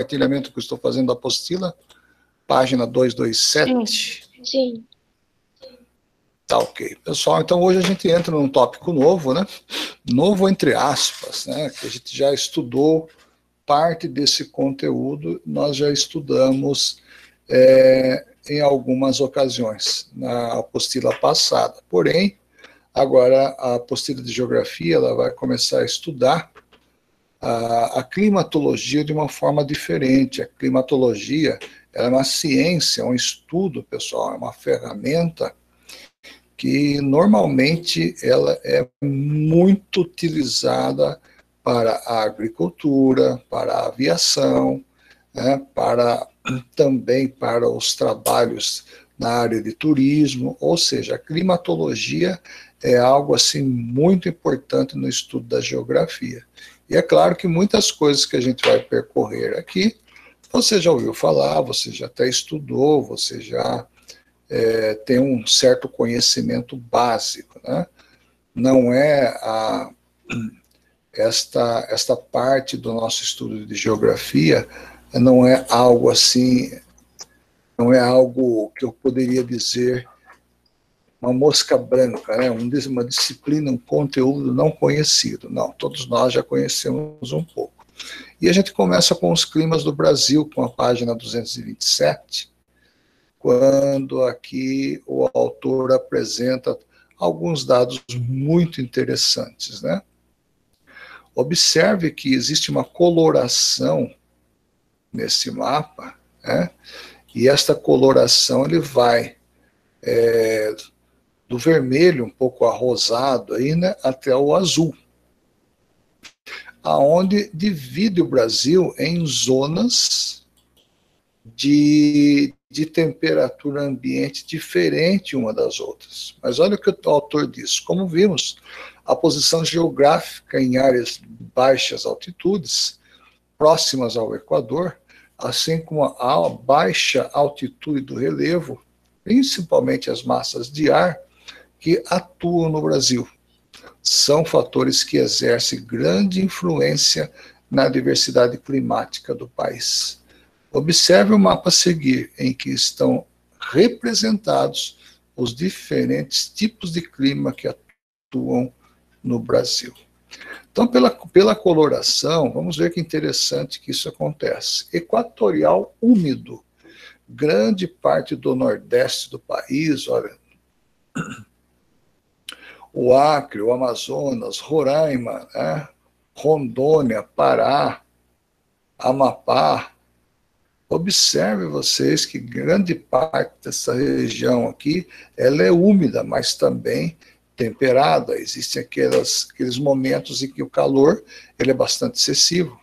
compartilhamento que eu estou fazendo da apostila, página 227. Sim. Sim. Tá ok. Pessoal, então hoje a gente entra num tópico novo, né? Novo entre aspas, né? Que a gente já estudou parte desse conteúdo, nós já estudamos é, em algumas ocasiões, na apostila passada. Porém, agora a apostila de geografia ela vai começar a estudar a, a climatologia de uma forma diferente. A climatologia é uma ciência, é um estudo, pessoal, é uma ferramenta que normalmente ela é muito utilizada para a agricultura, para a aviação, né, para também para os trabalhos na área de turismo, ou seja, a climatologia é algo assim muito importante no estudo da geografia. E é claro que muitas coisas que a gente vai percorrer aqui, você já ouviu falar, você já até estudou, você já é, tem um certo conhecimento básico, né? Não é a, esta, esta parte do nosso estudo de geografia não é algo assim, não é algo que eu poderia dizer uma mosca branca, né? uma disciplina, um conteúdo não conhecido. Não, todos nós já conhecemos um pouco. E a gente começa com os climas do Brasil, com a página 227, quando aqui o autor apresenta alguns dados muito interessantes, né? Observe que existe uma coloração nesse mapa, né? E esta coloração ele vai é, do vermelho um pouco arrosado aí, né, até o azul, aonde divide o Brasil em zonas de, de temperatura ambiente diferente uma das outras. Mas olha o que o autor diz. Como vimos, a posição geográfica em áreas de baixas altitudes, próximas ao Equador, assim como a baixa altitude do relevo, principalmente as massas de ar que atuam no Brasil. São fatores que exercem grande influência na diversidade climática do país. Observe o mapa a seguir, em que estão representados os diferentes tipos de clima que atuam no Brasil. Então, pela, pela coloração, vamos ver que interessante que isso acontece. Equatorial úmido. Grande parte do nordeste do país, olha, o Acre, o Amazonas, Roraima, né? Rondônia, Pará, Amapá, Observe vocês que grande parte dessa região aqui, ela é úmida, mas também temperada. Existem aquelas, aqueles momentos em que o calor ele é bastante excessivo.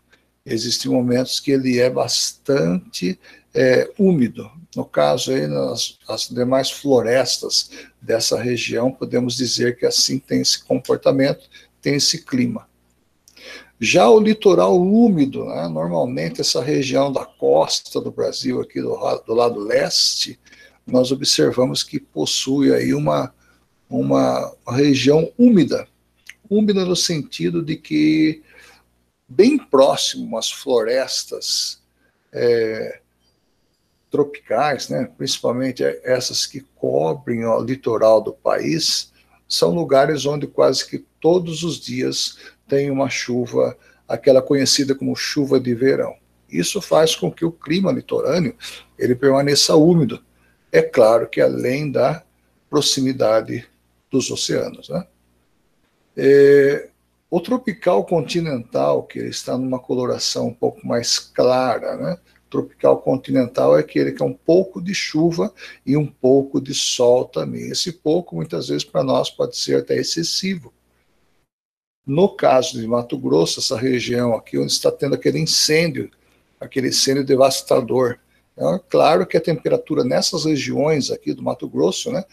Existem momentos que ele é bastante é, úmido. No caso, aí, nas as demais florestas dessa região, podemos dizer que assim tem esse comportamento, tem esse clima. Já o litoral úmido, né, normalmente essa região da costa do Brasil, aqui do, do lado leste, nós observamos que possui aí uma, uma região úmida, úmida no sentido de que bem próximo às florestas é, tropicais, né, principalmente essas que cobrem o litoral do país, são lugares onde quase que todos os dias tem uma chuva, aquela conhecida como chuva de verão. Isso faz com que o clima litorâneo ele permaneça úmido. É claro que além da proximidade dos oceanos. Né? É, o tropical continental, que está numa coloração um pouco mais clara, né? Tropical continental é aquele que é um pouco de chuva e um pouco de sol também. Esse pouco, muitas vezes, para nós pode ser até excessivo. No caso de Mato Grosso, essa região aqui, onde está tendo aquele incêndio, aquele incêndio devastador, é claro que a temperatura nessas regiões aqui do Mato Grosso, né,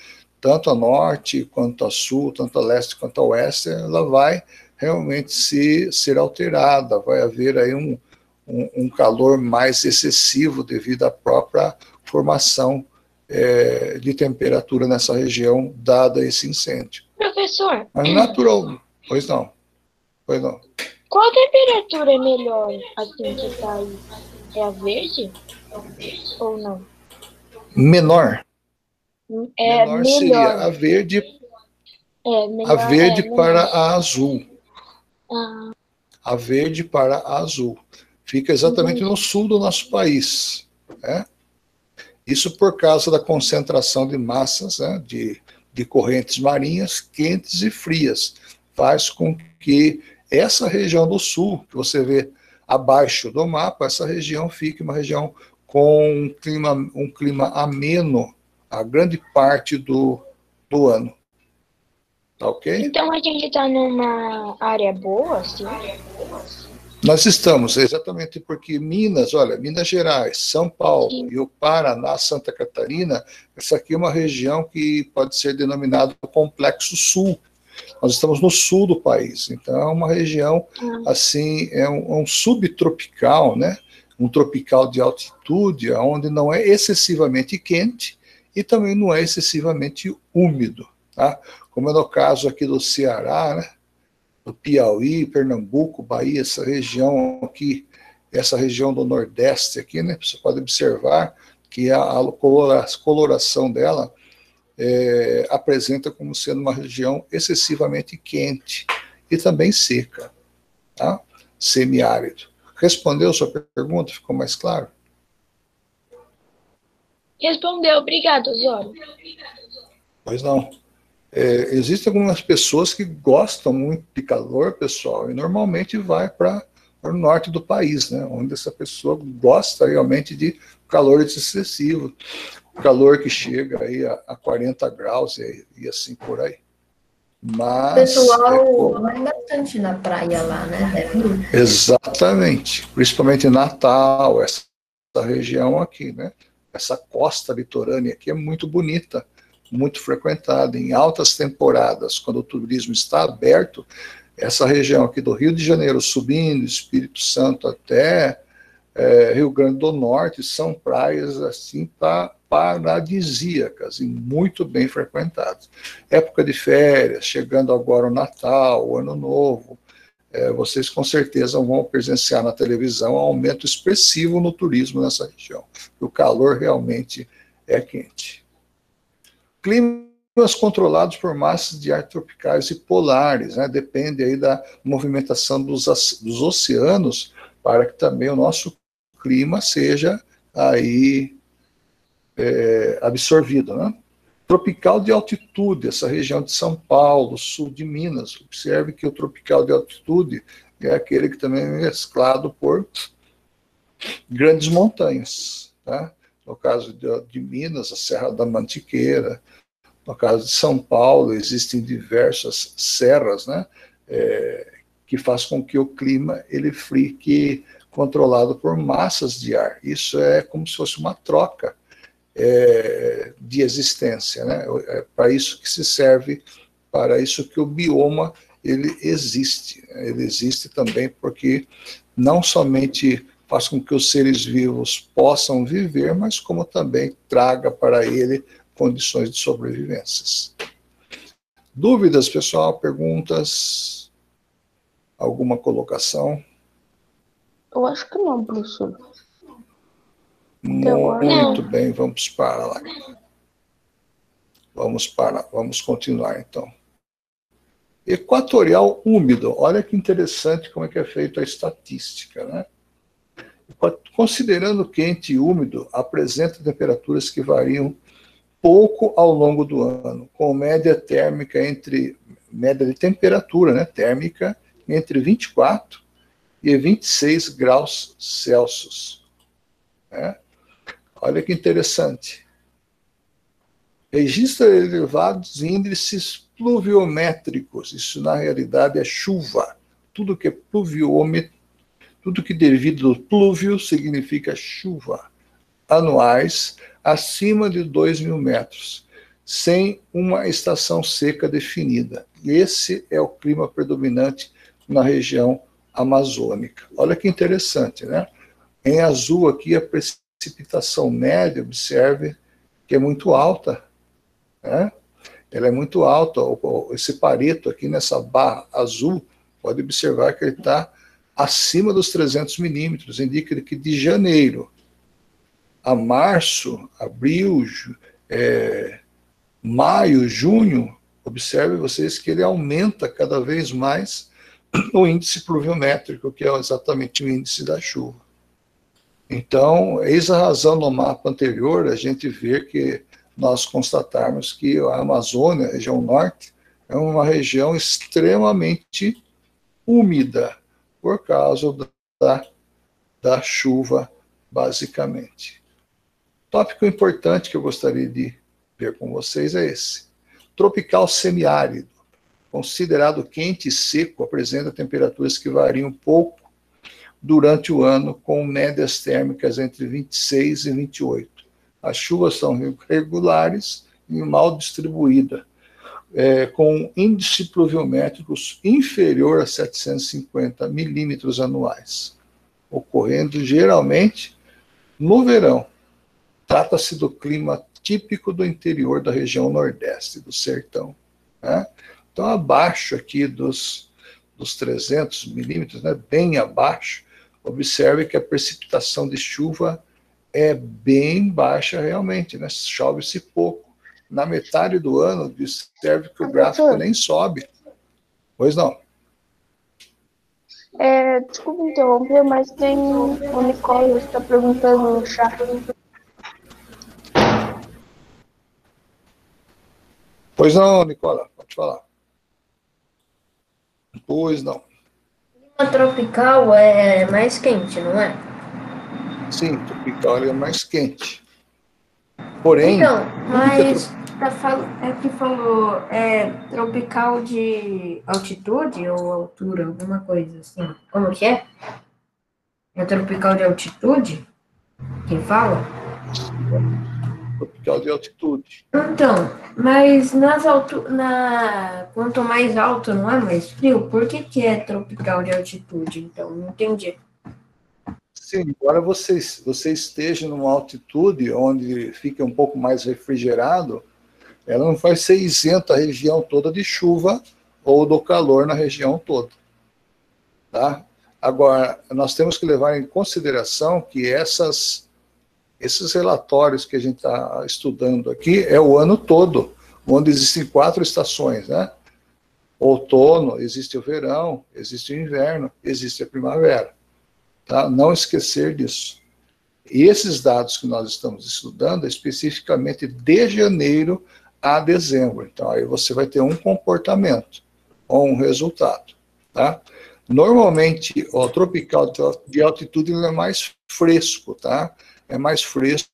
tanto a norte quanto a sul, tanto a leste quanto a oeste, ela vai realmente se, ser alterada, vai haver aí um, um, um calor mais excessivo devido à própria formação é, de temperatura nessa região, dada esse incêndio. Professor. Mas natural, pois não. Pois não. Qual temperatura é melhor assim que está aí? é a verde? Ou não? Menor. É menor melhor. seria a verde, É, melhor, a verde é, para melhor. a azul. Ah, A verde para a azul. Fica exatamente no sul do nosso país. Né? Isso por causa da concentração de massas né, de, de correntes marinhas quentes e frias. Faz com que essa região do sul, que você vê abaixo do mapa, essa região fique uma região com um clima, um clima ameno a grande parte do, do ano. Tá ok? então a gente tá numa área boa, assim? Nós estamos, exatamente porque Minas, olha, Minas Gerais, São Paulo Sim. e o Paraná, Santa Catarina, essa aqui é uma região que pode ser denominada Complexo Sul. Nós estamos no sul do país, então é uma região, Ah, assim, é um, um subtropical, né? Um tropical de altitude, onde não é excessivamente quente e também não é excessivamente úmido, tá? Como é no caso aqui do Ceará, né? Do Piauí, Pernambuco, Bahia, essa região aqui, essa região do Nordeste aqui, né? Você pode observar que a, a colora- coloração dela é, apresenta como sendo uma região excessivamente quente e também seca, tá? Semiárido. Respondeu sua pergunta? Ficou mais claro? Respondeu, obrigado, Osório. Pois não. É, existem algumas pessoas que gostam muito de calor, pessoal, e normalmente vai para o norte do país, né, onde essa pessoa gosta realmente de calor excessivo, calor que chega aí a, a 40 graus e, e assim por aí. O Mas é pessoal como- vai bastante na praia lá, né? Ir. Exatamente, principalmente Natal, essa, essa região aqui, né? Essa costa litorânea aqui é muito bonita, muito frequentada. Em altas temporadas, quando o turismo está aberto, essa região aqui do Rio de Janeiro, subindo, Espírito Santo até eh, Rio Grande do Norte, são praias assim pa- paradisíacas e muito bem frequentadas. Época de férias, chegando agora o Natal, o Ano Novo, é, vocês com certeza vão presenciar na televisão um aumento expressivo no turismo nessa região. O calor realmente é quente. Climas controlados por massas de ar tropicais e polares, né? depende aí da movimentação dos, dos oceanos para que também o nosso clima seja aí é, absorvido, né? Tropical de altitude, essa região de São Paulo, sul de Minas. Observe que o tropical de altitude é aquele que também é mesclado por grandes montanhas. Tá? No caso de, de Minas, a Serra da Mantiqueira. No caso de São Paulo, existem diversas serras, né? É, que faz com que o clima ele fique controlado por massas de ar. Isso é como se fosse uma troca é, de existência, né? É para isso que se serve, para isso que o bioma ele existe. Ele existe também porque não somente faz com que os seres vivos possam viver, mas como também traga para ele condições de sobrevivências. Dúvidas, pessoal? Perguntas? Alguma colocação? Eu acho que não, professor. Muito bem, vamos para lá. Vamos para, vamos continuar então. Equatorial úmido. Olha que interessante como é que é feita a estatística, né? Considerando quente e úmido, apresenta temperaturas que variam pouco ao longo do ano, com média térmica entre média de temperatura, né, térmica entre 24 e 26 graus Celsius. Né? Olha que interessante. Registra elevados índices pluviométricos. Isso, na realidade, é chuva. Tudo que é pluviômetro, tudo que devido ao plúvio significa chuva. Anuais acima de 2 mil metros, sem uma estação seca definida. Esse é o clima predominante na região amazônica. Olha que interessante, né? Em azul aqui a precipitação média, observe que é muito alta, né? Ela é muito alta. Esse pareto aqui nessa barra azul, pode observar que ele está acima dos 300 milímetros, indica que de janeiro a março, abril, é, maio, junho, observe vocês que ele aumenta cada vez mais o índice pluviométrico, que é exatamente o índice da chuva. Então, eis a razão no mapa anterior a gente ver que nós constatarmos que a Amazônia, a região norte, é uma região extremamente úmida, por causa da, da chuva, basicamente. Tópico importante que eu gostaria de ver com vocês é esse. Tropical semiárido, considerado quente e seco, apresenta temperaturas que variam pouco durante o ano, com médias térmicas entre 26 e 28. As chuvas são regulares e mal distribuídas, é, com índice pluviométricos inferior a 750 milímetros anuais, ocorrendo geralmente no verão. Trata-se do clima típico do interior da região nordeste, do sertão. Né? Então, abaixo aqui dos, dos 300 milímetros, né, bem abaixo, observe que a precipitação de chuva é bem baixa realmente, né? chove-se pouco. Na metade do ano, observe que o gráfico nem sobe. Pois não. É, desculpa interromper, mas tem o Nicolas está perguntando no chat. Pois não, Nicola, pode falar. Pois não. clima tropical é mais quente, não é? Sim, tropical é mais quente. Porém. Então, mas tá fal... é que falou é tropical de altitude ou altura, alguma coisa assim. Como que é? É tropical de altitude? Quem fala? Tropical de altitude. Então, mas nas altu na quanto mais alto não é mais frio, por que, que é tropical de altitude? Então, não entendi. Sim, embora você, você esteja numa altitude onde fica um pouco mais refrigerado, ela não vai ser isenta a região toda de chuva ou do calor na região toda. Tá? Agora, nós temos que levar em consideração que essas esses relatórios que a gente está estudando aqui é o ano todo, onde existem quatro estações, né? Outono, existe o verão, existe o inverno, existe a primavera. Tá? Não esquecer disso. E esses dados que nós estamos estudando é especificamente de janeiro a dezembro. Então, aí você vai ter um comportamento ou um resultado. Tá? Normalmente, o tropical de altitude é mais fresco, tá? É mais fresco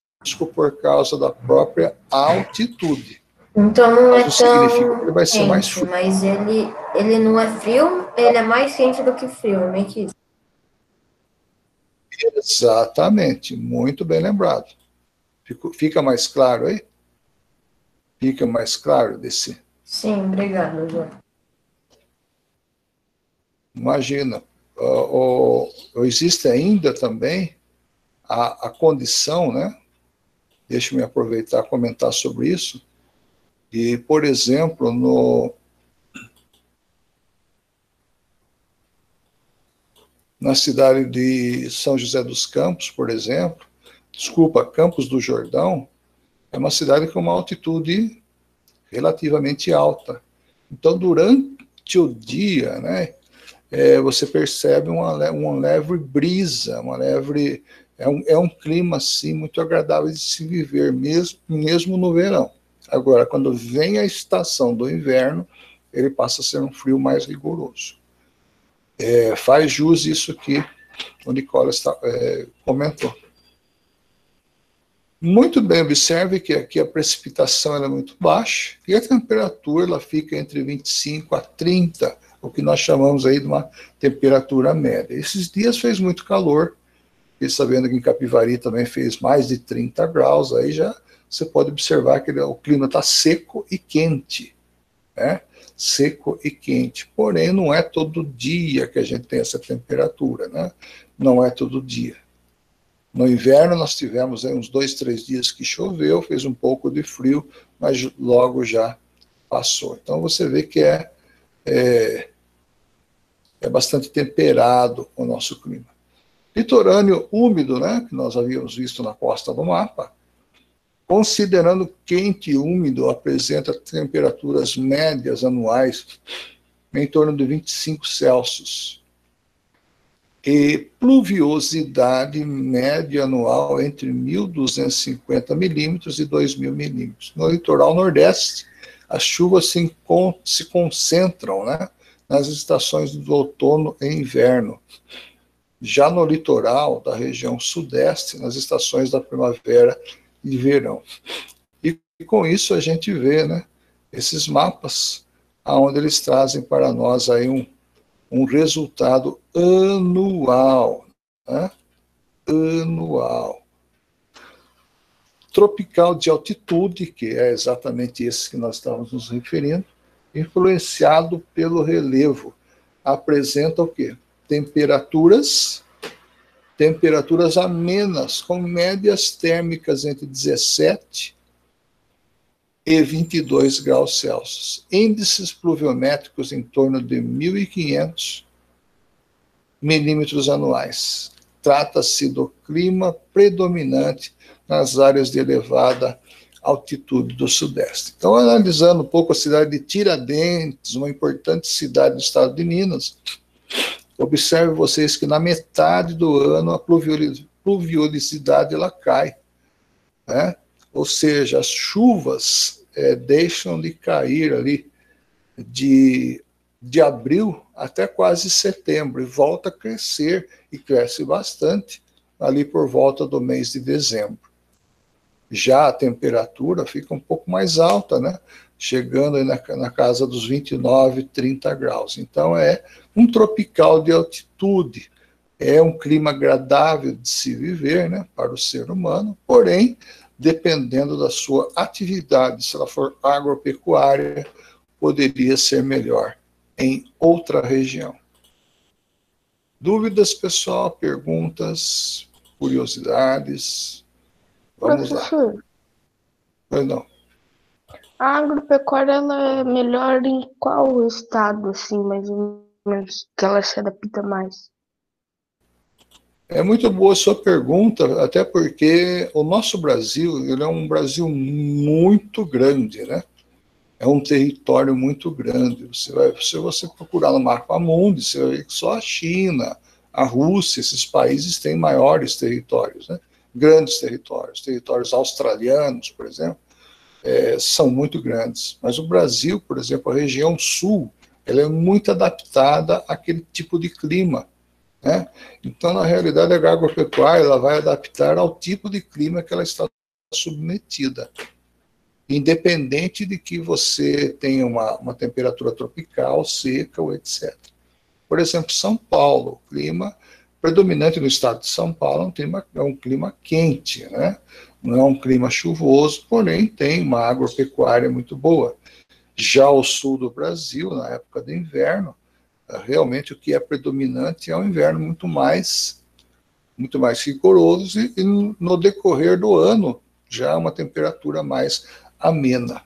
por causa da própria altitude. Então não é tão significa que ele vai ser mais frio. mas ele, ele não é frio, ele é mais quente do que frio, meio que isso. Exatamente, muito bem lembrado. Fica mais claro aí? Fica mais claro desse. Sim, obrigado, João. Imagina, ó, ó, existe ainda também a, a condição, né? Deixa-me aproveitar comentar sobre isso. E, por exemplo, no, na cidade de São José dos Campos, por exemplo, desculpa, Campos do Jordão, é uma cidade com uma altitude relativamente alta. Então, durante o dia, né, é, você percebe uma, uma leve brisa, uma leve. É um, é um clima, assim, muito agradável de se viver, mesmo, mesmo no verão. Agora, quando vem a estação do inverno, ele passa a ser um frio mais rigoroso. É, faz jus isso que o Nicolas está, é, comentou. Muito bem, observe que aqui a precipitação é muito baixa e a temperatura ela fica entre 25 a 30, o que nós chamamos aí de uma temperatura média. Esses dias fez muito calor, e sabendo que em Capivari também fez mais de 30 graus, aí já você pode observar que o clima está seco e quente, né? Seco e quente. Porém, não é todo dia que a gente tem essa temperatura, né? Não é todo dia. No inverno nós tivemos uns dois, três dias que choveu, fez um pouco de frio, mas logo já passou. Então você vê que é, é é bastante temperado o nosso clima. Litorâneo úmido, né, que nós havíamos visto na costa do mapa, considerando quente e úmido, apresenta temperaturas médias anuais em torno de 25 Celsius. E pluviosidade média anual entre 1.250 milímetros e 2.000 milímetros. No litoral nordeste, as chuvas se, se concentram né, nas estações do outono e inverno. Já no litoral da região sudeste, nas estações da primavera e verão. E, com isso a gente vê né, esses mapas, aonde eles trazem para nós aí um, um resultado anual. Né? Anual. Tropical de altitude, que é exatamente esse que nós estamos nos referindo, influenciado pelo relevo, apresenta o quê? Temperaturas temperaturas amenas, com médias térmicas entre 17 e 22 graus Celsius. Índices pluviométricos em torno de 1.500 milímetros anuais. Trata-se do clima predominante nas áreas de elevada altitude do Sudeste. Então, analisando um pouco a cidade de Tiradentes, uma importante cidade do estado de Minas, Observe vocês que na metade do ano a pluviosidade ela cai. Né? Ou seja, as chuvas é, deixam de cair ali de, de abril até quase setembro e volta a crescer e cresce bastante ali por volta do mês de dezembro. Já a temperatura fica um pouco mais alta, né? Chegando na, na casa dos 29, 30 graus. Então é um tropical de altitude. É um clima agradável de se viver né, para o ser humano, porém, dependendo da sua atividade, se ela for agropecuária, poderia ser melhor em outra região. Dúvidas, pessoal? Perguntas? Curiosidades? Vamos Professor. lá. Não. A agropecuária ela é melhor em qual estado, assim, mais ou menos, que ela se adapta mais? É muito boa a sua pergunta, até porque o nosso Brasil ele é um Brasil muito grande, né? É um território muito grande. Você vai, se você procurar no mapa mundo, você vai ver que só a China, a Rússia, esses países têm maiores territórios, né? Grandes territórios, territórios australianos, por exemplo é, são muito grandes. Mas o Brasil, por exemplo, a região sul, ela é muito adaptada àquele tipo de clima. Né? Então, na realidade, a agropecuária ela vai adaptar ao tipo de clima que ela está submetida. Independente de que você tenha uma, uma temperatura tropical, seca ou etc. Por exemplo, São Paulo, o clima predominante no estado de São Paulo é um clima, é um clima quente, né? Não é um clima chuvoso, porém tem uma agropecuária muito boa. Já o sul do Brasil, na época do inverno, eh, realmente o que é predominante é um inverno muito mais muito mais rigoroso e, e no decorrer do ano já uma temperatura mais amena.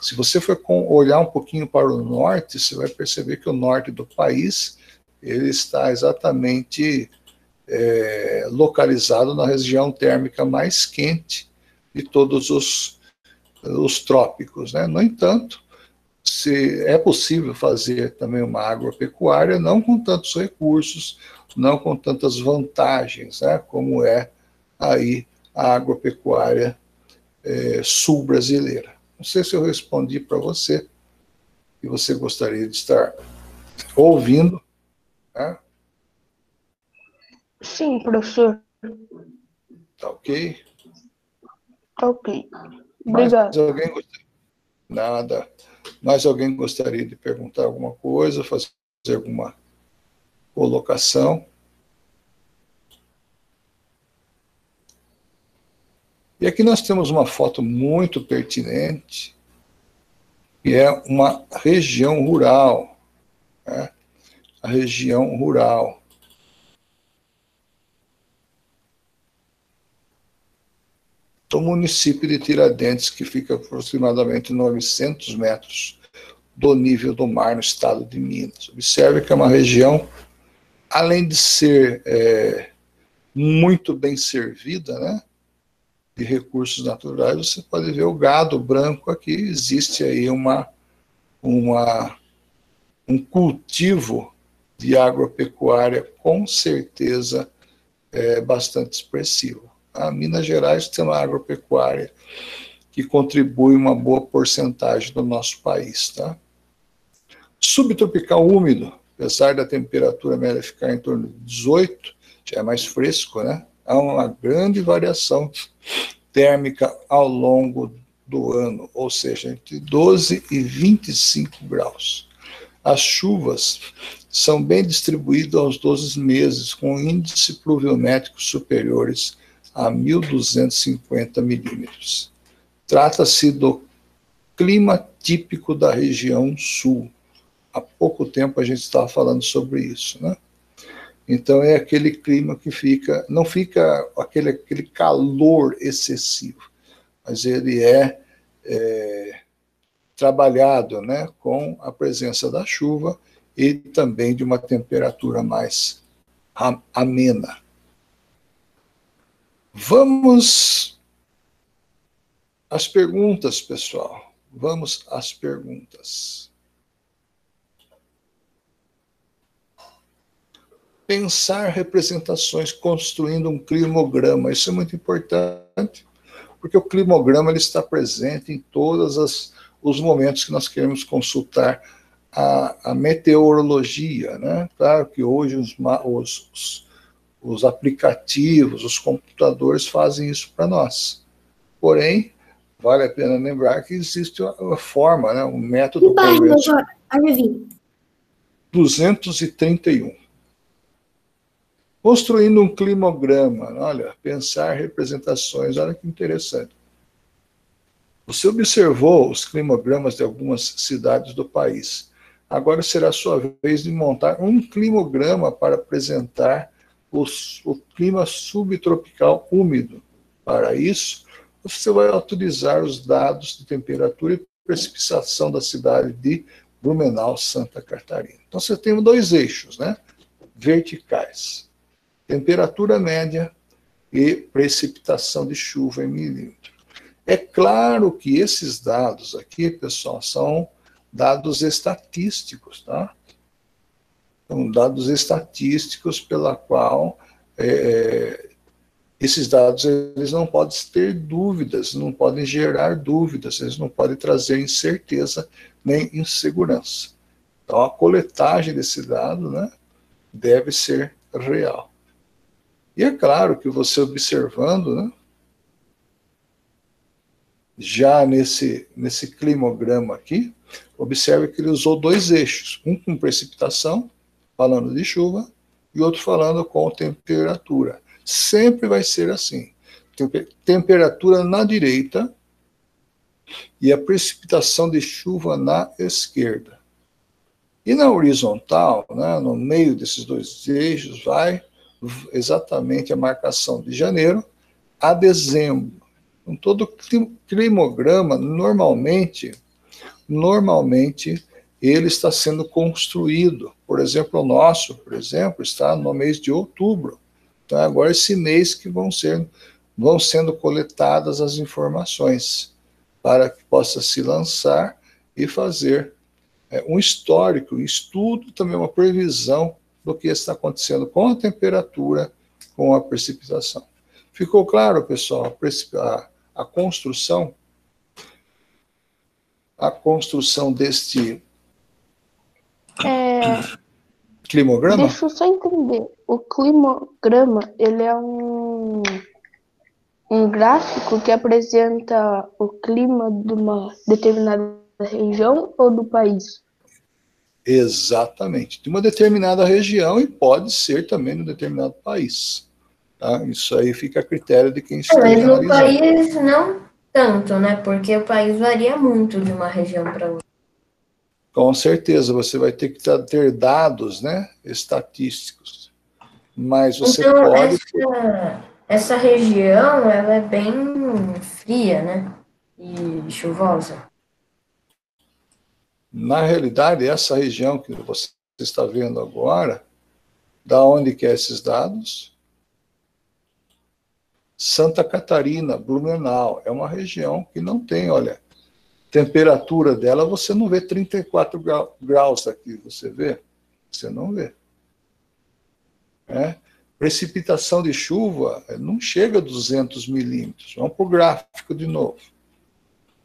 Se você for olhar um pouquinho para o norte, você vai perceber que o norte do país ele está exatamente é, localizado na região térmica mais quente de todos os, os trópicos. Né? No entanto, se é possível fazer também uma agropecuária, não com tantos recursos, não com tantas vantagens, né? como é aí a agropecuária é, sul brasileira. Não sei se eu respondi para você, que você gostaria de estar ouvindo. Né? Sim, professor. Tá ok? Tá ok. Obrigado. Mais alguém gostaria? Nada. Mais alguém gostaria de perguntar alguma coisa, fazer alguma colocação? E aqui nós temos uma foto muito pertinente, que é uma região rural. Né? A região rural. O município de Tiradentes, que fica aproximadamente 900 metros do nível do mar no estado de Minas. Observe que é uma região, além de ser é, muito bem servida, né, de recursos naturais, você pode ver o gado branco aqui, existe aí uma, uma, um cultivo de agropecuária com certeza é, bastante expressivo. A Minas Gerais tem uma agropecuária que contribui uma boa porcentagem do nosso país. Tá? Subtropical úmido, apesar da temperatura média ficar em torno de 18, já é mais fresco, né? Há uma grande variação térmica ao longo do ano, ou seja, entre 12 e 25 graus. As chuvas são bem distribuídas aos 12 meses, com índice pluviométrico superiores a 1.250 milímetros. Trata-se do clima típico da região sul. Há pouco tempo a gente estava falando sobre isso, né? Então é aquele clima que fica, não fica aquele, aquele calor excessivo, mas ele é, é trabalhado né, com a presença da chuva e também de uma temperatura mais amena. Vamos as perguntas, pessoal. Vamos às perguntas. Pensar representações construindo um climograma. Isso é muito importante, porque o climograma ele está presente em todos os momentos que nós queremos consultar a, a meteorologia. Né? Claro que hoje os, os, os aplicativos, os computadores fazem isso para nós. Porém, vale a pena lembrar que existe uma forma, né, um método. Que bairro, doutor? Adivinha. 231. Construindo um climograma, olha, pensar representações, olha que interessante. Você observou os climogramas de algumas cidades do país. Agora será a sua vez de montar um climograma para apresentar os, o clima subtropical úmido. Para isso, você vai utilizar os dados de temperatura e precipitação da cidade de Blumenau, Santa Catarina. Então você tem dois eixos, né? Verticais. Temperatura média e precipitação de chuva em milímetro. É claro que esses dados aqui, pessoal, são dados estatísticos, tá? São dados estatísticos pela qual é, esses dados eles não podem ter dúvidas, não podem gerar dúvidas, eles não podem trazer incerteza nem insegurança. Então, a coletagem desse dado né, deve ser real. E é claro que você observando, né, já nesse, nesse climograma aqui, observe que ele usou dois eixos, um com precipitação, falando de chuva, e outro falando com temperatura. Sempre vai ser assim. Temperatura na direita e a precipitação de chuva na esquerda. E na horizontal, né, no meio desses dois eixos, vai exatamente a marcação de janeiro a dezembro. Então, todo climograma, normalmente, normalmente, ele está sendo construído. Por exemplo, o nosso, por exemplo, está no mês de outubro. Então, agora esse mês que vão ser vão sendo coletadas as informações para que possa se lançar e fazer é, um histórico, um estudo, também uma previsão do que está acontecendo com a temperatura, com a precipitação. Ficou claro, pessoal, a, a construção a construção deste É, climograma? deixa eu só entender. O climograma, ele é um, um gráfico que apresenta o clima de uma determinada região ou do país? Exatamente. De uma determinada região e pode ser também de um determinado país. Tá? Isso aí fica a critério de quem está Mas no país não tanto, né? Porque o país varia muito de uma região para outra. Com certeza, você vai ter que ter dados né, estatísticos. Mas você Então, pode. essa, essa região, ela é bem fria, né? E chuvosa. Na realidade, essa região que você está vendo agora, da onde que é esses dados? Santa Catarina, Blumenau, é uma região que não tem, olha, temperatura dela, você não vê 34 graus aqui, você vê? Você não vê. É? Precipitação de chuva eh, não chega a 200 milímetros. Vamos para o gráfico de novo.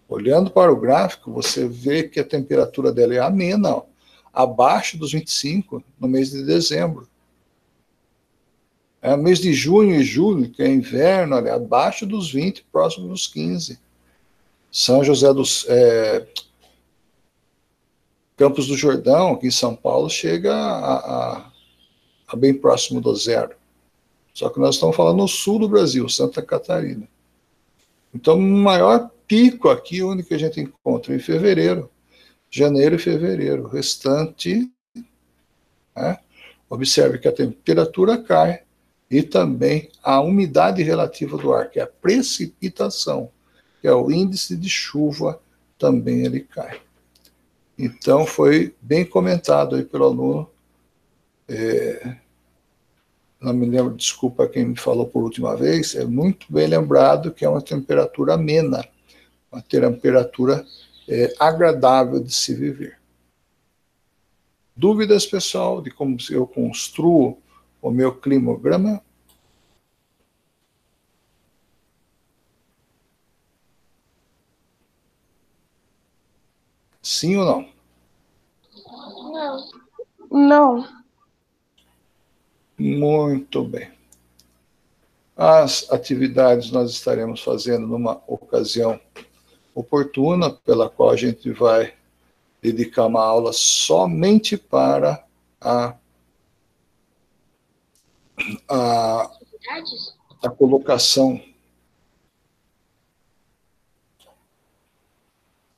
Olhando para o gráfico, você vê que a temperatura dela é amena, ó, abaixo dos 25 no mês de dezembro. É, mês de junho e julho, que é inverno, olha, abaixo dos 20, próximo dos 15. São José dos. É, Campos do Jordão, aqui em São Paulo, chega a, a, a bem próximo do zero. Só que nós estamos falando no sul do Brasil, Santa Catarina. Então, o maior pico aqui, onde que a gente encontra em fevereiro, janeiro e fevereiro. O restante, né, observe que a temperatura cai e também a umidade relativa do ar, que é a precipitação, que é o índice de chuva, também ele cai. Então, foi bem comentado aí pelo aluno. É, não me lembro, desculpa quem me falou por última vez, é muito bem lembrado que é uma temperatura amena, uma temperatura é, agradável de se viver. Dúvidas, pessoal, de como eu construo o meu climograma? Sim ou não? Não. Não. Muito bem. As atividades nós estaremos fazendo numa ocasião oportuna, pela qual a gente vai dedicar uma aula somente para a, a, a colocação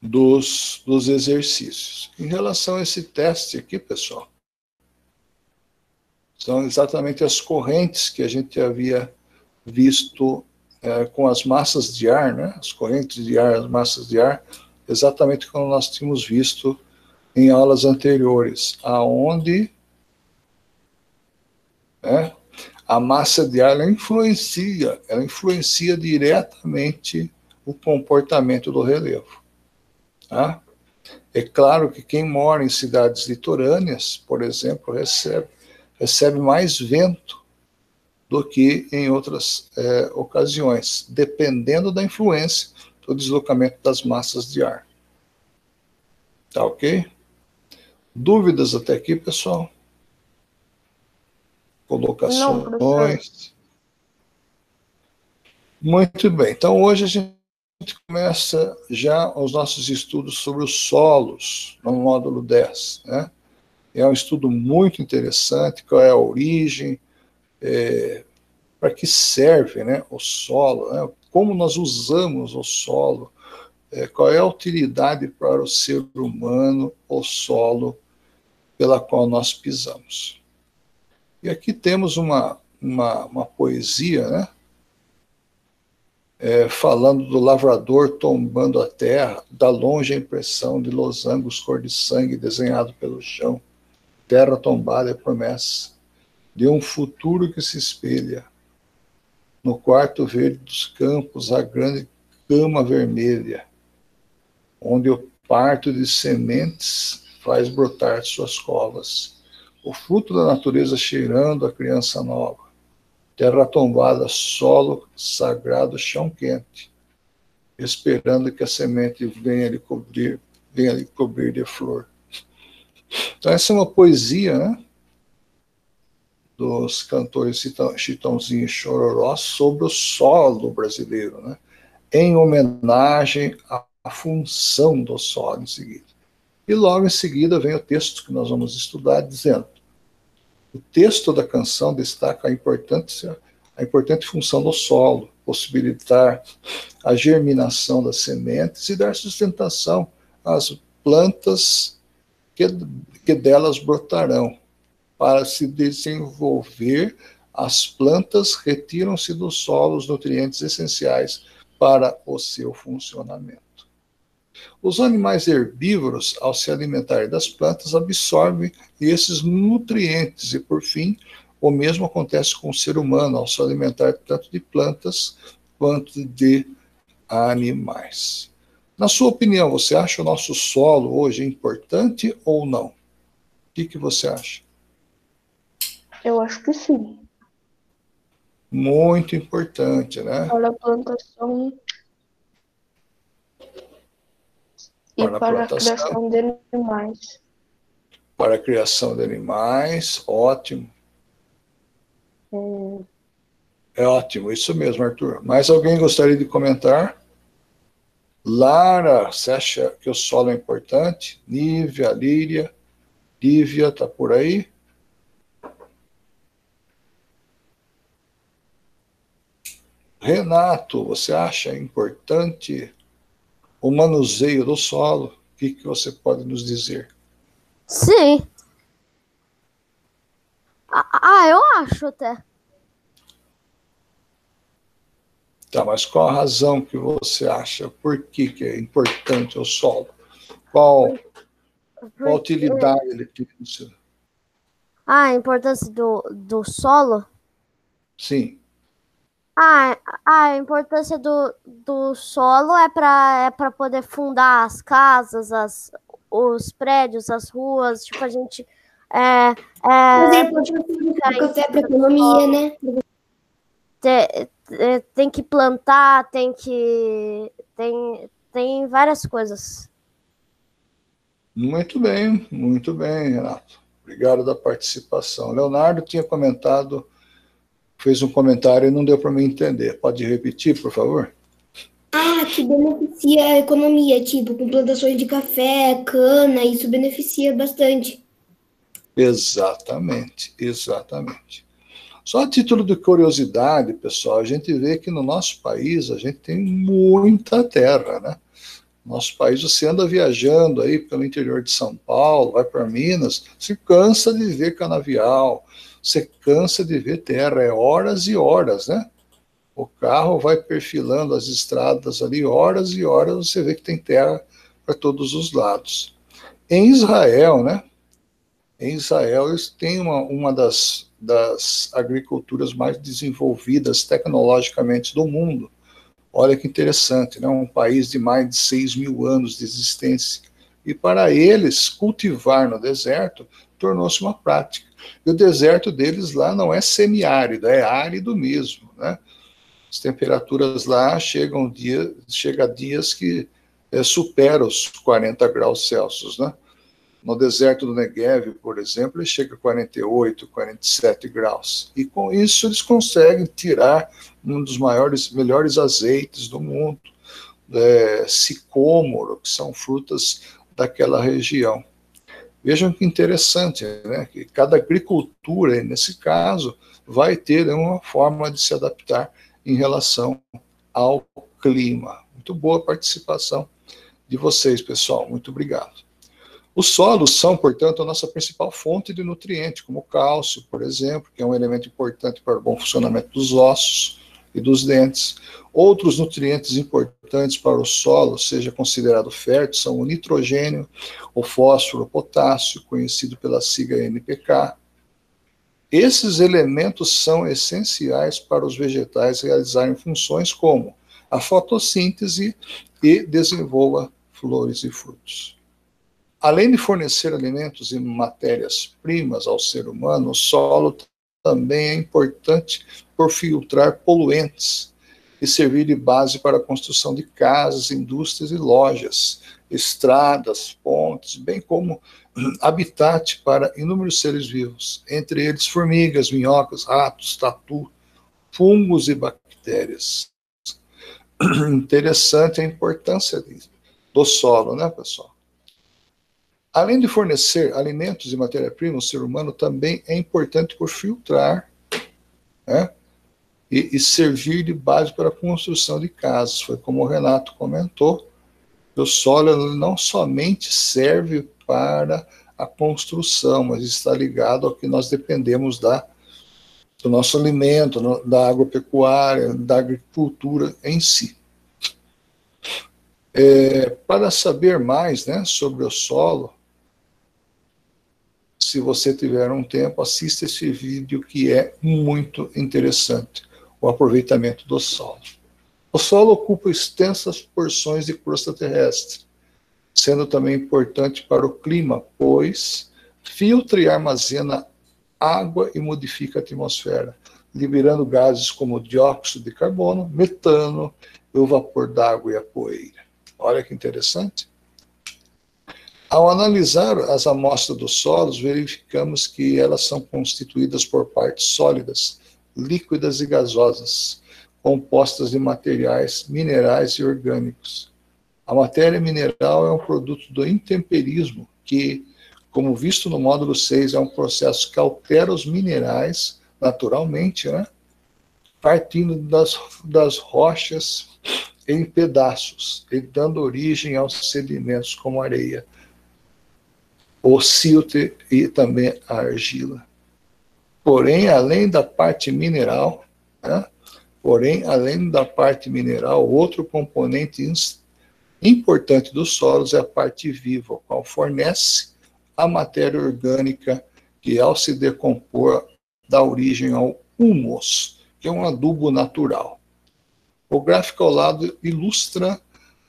dos, dos exercícios. Em relação a esse teste aqui, pessoal, são exatamente as correntes que a gente havia visto é, com as massas de ar, né? as correntes de ar, as massas de ar, exatamente como nós tínhamos visto em aulas anteriores, aonde né, a massa de ar ela influencia, ela influencia diretamente o comportamento do relevo. Tá? É claro que quem mora em cidades litorâneas, por exemplo, recebe recebe mais vento do que em outras é, ocasiões, dependendo da influência do deslocamento das massas de ar. Tá ok? Dúvidas até aqui, pessoal? Colocações? Não, Muito bem. Então, hoje a gente começa já os nossos estudos sobre os solos, no módulo 10, né? É um estudo muito interessante, qual é a origem, é, para que serve né, o solo, né, como nós usamos o solo, é, qual é a utilidade para o ser humano, o solo pela qual nós pisamos. E aqui temos uma, uma, uma poesia, né? É, falando do lavrador tombando a terra, da longe a impressão de losangos cor de sangue desenhado pelo chão terra tombada é promessa de um futuro que se espelha. No quarto verde dos campos, a grande cama vermelha, onde o parto de sementes faz brotar suas covas. O fruto da natureza cheirando a criança nova. Terra tombada, solo sagrado, chão quente, esperando que a semente venha lhe cobrir, venha lhe cobrir de flor. Então, essa é uma poesia, né? Dos cantores Chitãozinho e Chororó sobre o solo brasileiro, né? Em homenagem à função do solo em seguida. E logo em seguida vem o texto que nós vamos estudar, dizendo: o texto da canção destaca a importância, a importante função do solo, possibilitar a germinação das sementes e dar sustentação às plantas que, que delas brotarão. Para se desenvolver, as plantas retiram-se do solo os nutrientes essenciais para o seu funcionamento. Os animais herbívoros, ao se alimentarem das plantas, absorvem esses nutrientes e, por fim, o mesmo acontece com o ser humano ao se alimentar tanto de plantas quanto de animais. Na sua opinião, você acha o nosso solo hoje importante ou não? O que, que você acha? Eu acho que sim. Muito importante, né? Para a plantação e Para a para a criação de animais. Para a criação de animais, ótimo. Hum, É ótimo, isso mesmo, Arthur. Mais alguém gostaria de comentar? Lara, você acha que o solo é importante? Nívia, Líria, Lívia, tá por aí? Renato, você acha importante o manuseio do solo? O que, que você pode nos dizer? Sim. Ah, ah, eu acho até. Tá, mas qual a razão que você acha? Por que, que é importante o solo? Qual, qual utilidade ele tem? no seu- Ah, a importância do, do solo. Sim, Ah, a importância do, do solo é para é para poder fundar as casas, as, os prédios, as ruas. Tipo, a gente. É, Mas é, pode utilizar café para economia, né? te- te- tem que plantar, tem que. Tem, tem várias coisas. muito bem, muito bem, Renato. Obrigado da participação. Leonardo tinha comentado, fez um comentário e não deu para me entender. Pode repetir, por favor? Ah, que beneficia a economia, tipo, com plantações de café, cana, isso beneficia bastante. Exatamente, exatamente. Só a título de curiosidade, pessoal, a gente vê que no nosso país a gente tem muita terra, né? Nosso país, você anda viajando aí pelo interior de São Paulo, vai para Minas, se cansa de ver canavial, você cansa de ver terra, é horas e horas, né? O carro vai perfilando as estradas ali, horas e horas, você vê que tem terra para todos os lados. Em Israel, né? Em Israel, eles têm uma, uma das, das agriculturas mais desenvolvidas tecnologicamente do mundo. Olha que interessante, né? um país de mais de 6 mil anos de existência. E para eles, cultivar no deserto tornou-se uma prática. E o deserto deles lá não é semiárido, é árido mesmo. Né? As temperaturas lá chegam dia, chega a dias que é, superam os 40 graus Celsius. Né? No deserto do Negev, por exemplo, ele chega a 48, 47 graus. E com isso eles conseguem tirar um dos maiores, melhores azeites do mundo, é, sicômoro, que são frutas daquela região. Vejam que interessante, né? Que cada agricultura, nesse caso, vai ter uma forma de se adaptar em relação ao clima. Muito boa participação de vocês, pessoal. Muito obrigado. Os solos são, portanto, a nossa principal fonte de nutriente, como o cálcio, por exemplo, que é um elemento importante para o bom funcionamento dos ossos e dos dentes. Outros nutrientes importantes para o solo, seja considerado fértil, são o nitrogênio, o fósforo, o potássio, conhecido pela sigla NPK. Esses elementos são essenciais para os vegetais realizarem funções como a fotossíntese e desenvolva flores e frutos. Além de fornecer alimentos e matérias-primas ao ser humano, o solo também é importante por filtrar poluentes e servir de base para a construção de casas, indústrias e lojas, estradas, pontes, bem como habitat para inúmeros seres vivos, entre eles formigas, minhocas, ratos, tatu, fungos e bactérias. Interessante a importância do solo, né, pessoal? Além de fornecer alimentos e matéria-prima, o ser humano também é importante por filtrar né, e, e, servir de base para a construção de casas. Foi como o Renato comentou, o solo não somente serve para a construção, mas está ligado ao que nós dependemos da, do nosso alimento, da agropecuária, da agricultura em si. É, para saber mais né, sobre o solo, se você tiver um tempo, assista esse vídeo que é muito interessante, o aproveitamento do solo. O solo ocupa extensas porções de crosta terrestre, sendo também importante para o clima, pois filtra e armazena água e modifica a atmosfera, liberando gases como dióxido de carbono, metano, o vapor d'água e a poeira. Olha que interessante. Ao analisar as amostras dos solos, verificamos que elas são constituídas por partes sólidas, líquidas e gasosas, compostas de materiais minerais e orgânicos. A matéria mineral é um produto do intemperismo, que, como visto no módulo 6, é um processo que altera os minerais naturalmente, né? partindo das, das rochas em pedaços e dando origem aos sedimentos como areia, o silt e também a argila. Porém, além da parte mineral, né? porém, além da parte mineral, outro componente importante dos solos é a parte viva, qual fornece a matéria orgânica que, ao se decompor, dá origem ao humus, que é um adubo natural. O gráfico ao lado ilustra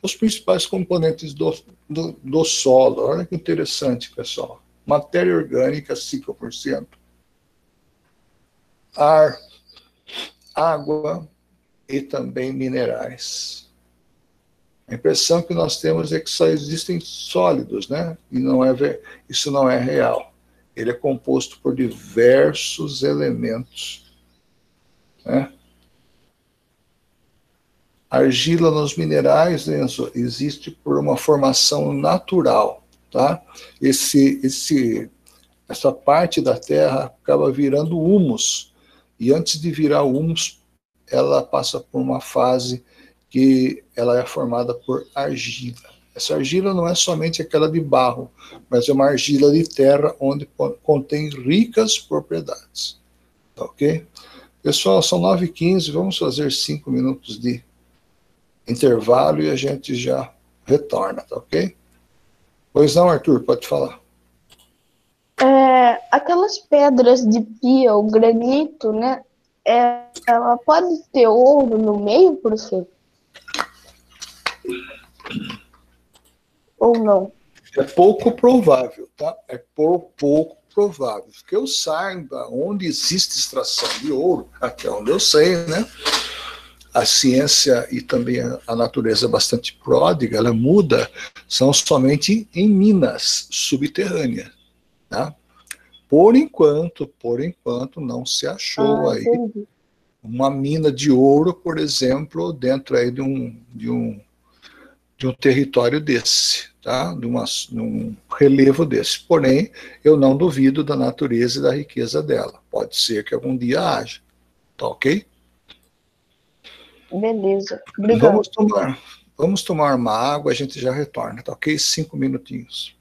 os principais componentes do, do, do solo. Olha que interessante, pessoal. Matéria orgânica, 5%. Ar, água e também minerais. A impressão que nós temos é que só existem sólidos, né? E não é, isso não é real. Ele é composto por diversos elementos. Né? argila nos minerais, Enzo, existe por uma formação natural, tá? Esse, esse, essa parte da terra acaba virando humus, e antes de virar humus, ela passa por uma fase que ela é formada por argila. Essa argila não é somente aquela de barro, mas é uma argila de terra onde contém ricas propriedades. Tá ok? Pessoal, são 9h15, vamos fazer 5 minutos de intervalo e a gente já retorna, tá ok? Pois não, Arthur, pode falar. É, aquelas pedras de pia, o granito, né? É, ela pode ter ouro no meio, professor? Ou não? É pouco provável, tá? É por pouco provável. Que eu saiba onde existe extração de ouro, até onde eu sei, né? a ciência e também a natureza bastante pródiga, ela muda, são somente em minas subterrâneas. Tá? Por enquanto, por enquanto, não se achou ah, aí entendi. uma mina de ouro, por exemplo, dentro aí de um, de um, de um território desse, tá? de, uma, de um relevo desse. Porém, eu não duvido da natureza e da riqueza dela. Pode ser que algum dia haja. Tá ok? Beleza. Obrigado. Vamos tomar, vamos tomar uma água, a gente já retorna, tá ok? Cinco minutinhos.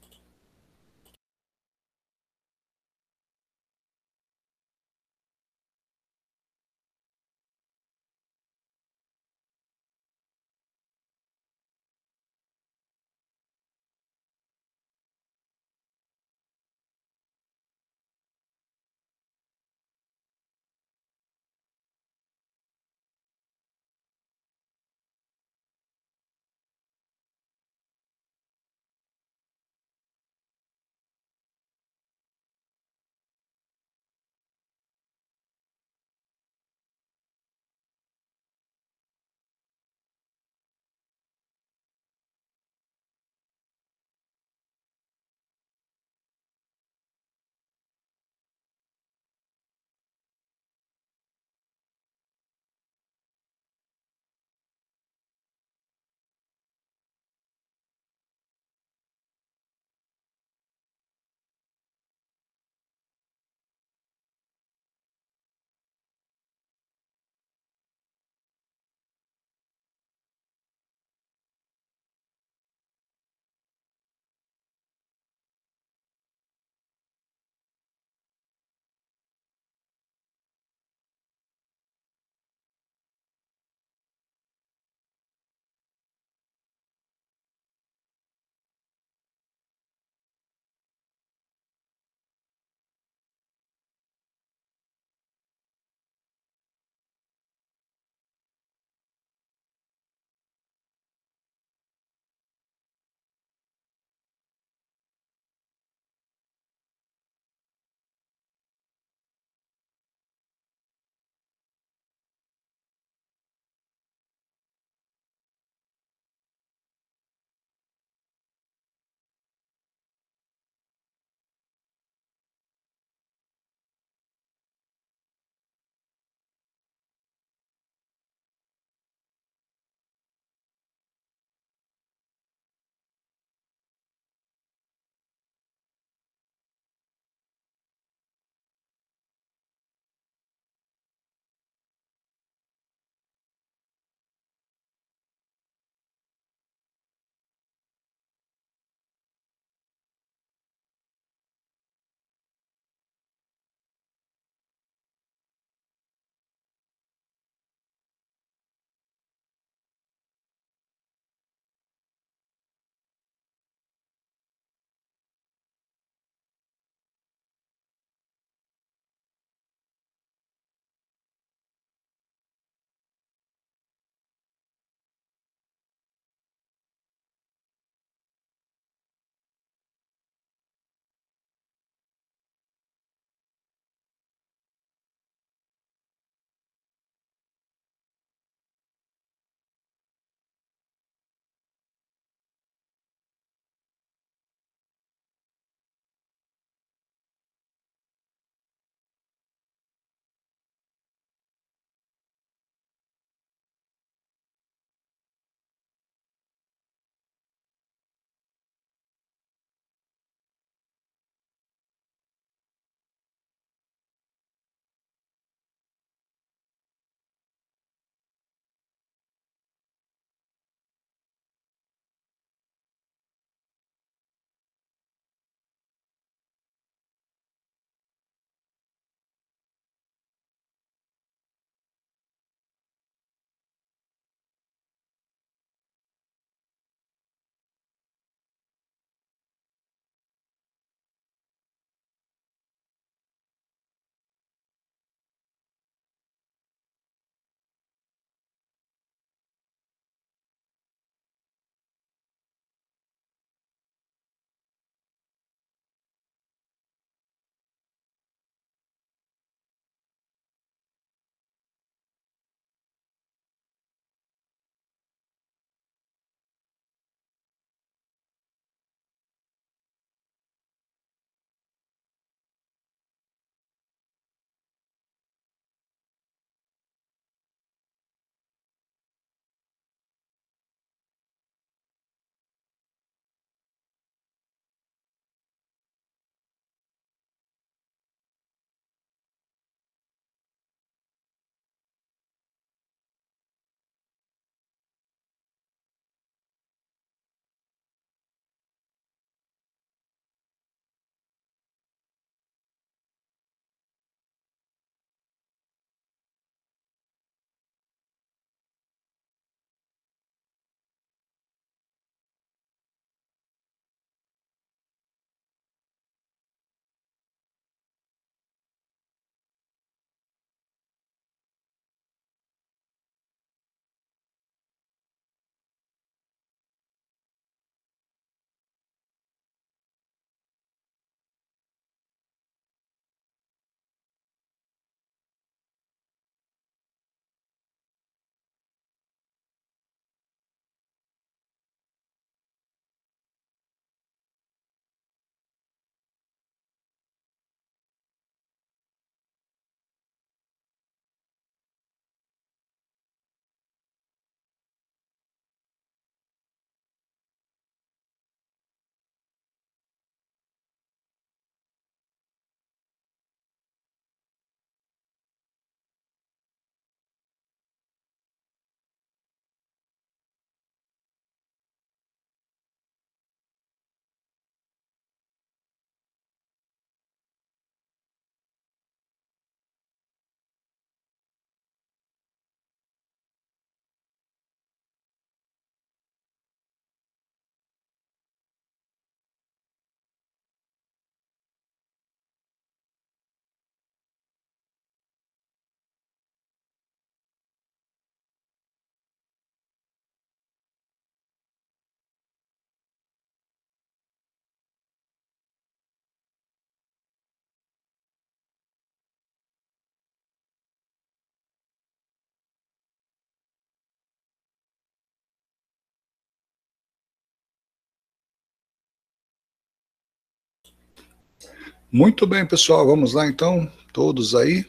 Muito bem, pessoal, vamos lá então, todos aí.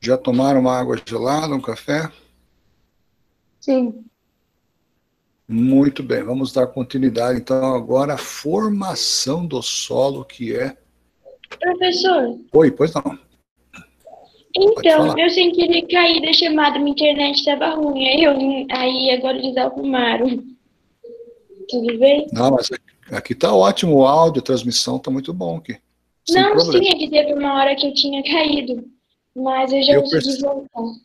Já tomaram uma água gelada, um café? Sim. Muito bem, vamos dar continuidade então agora à formação do solo, que é. Professor. Oi, pois não. Então, eu sem querer cair da chamada, minha internet estava ruim, aí, eu, aí agora eles arrumaram. Tudo bem? Não, mas aqui está ótimo o áudio, a transmissão está muito bom aqui. Sem não, problema. sim, é que teve uma hora que eu tinha caído, mas eu já eu consegui percebi, voltar.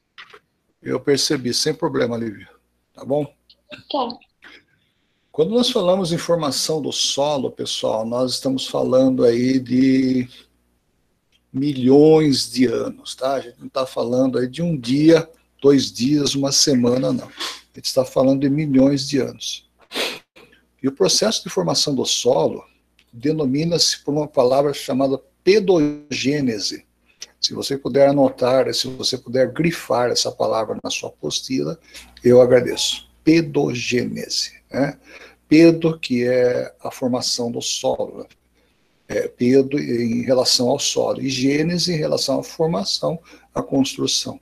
Eu percebi, sem problema, Lívia. Tá bom? Tá. Quando nós falamos em formação do solo, pessoal, nós estamos falando aí de milhões de anos, tá? A gente não está falando aí de um dia, dois dias, uma semana, não. A gente está falando de milhões de anos. E o processo de formação do solo denomina-se por uma palavra chamada pedogênese. Se você puder anotar, se você puder grifar essa palavra na sua apostila, eu agradeço. Pedogênese. Né? Pedo, que é a formação do solo. É, pedo em relação ao solo. E gênese em relação à formação, à construção.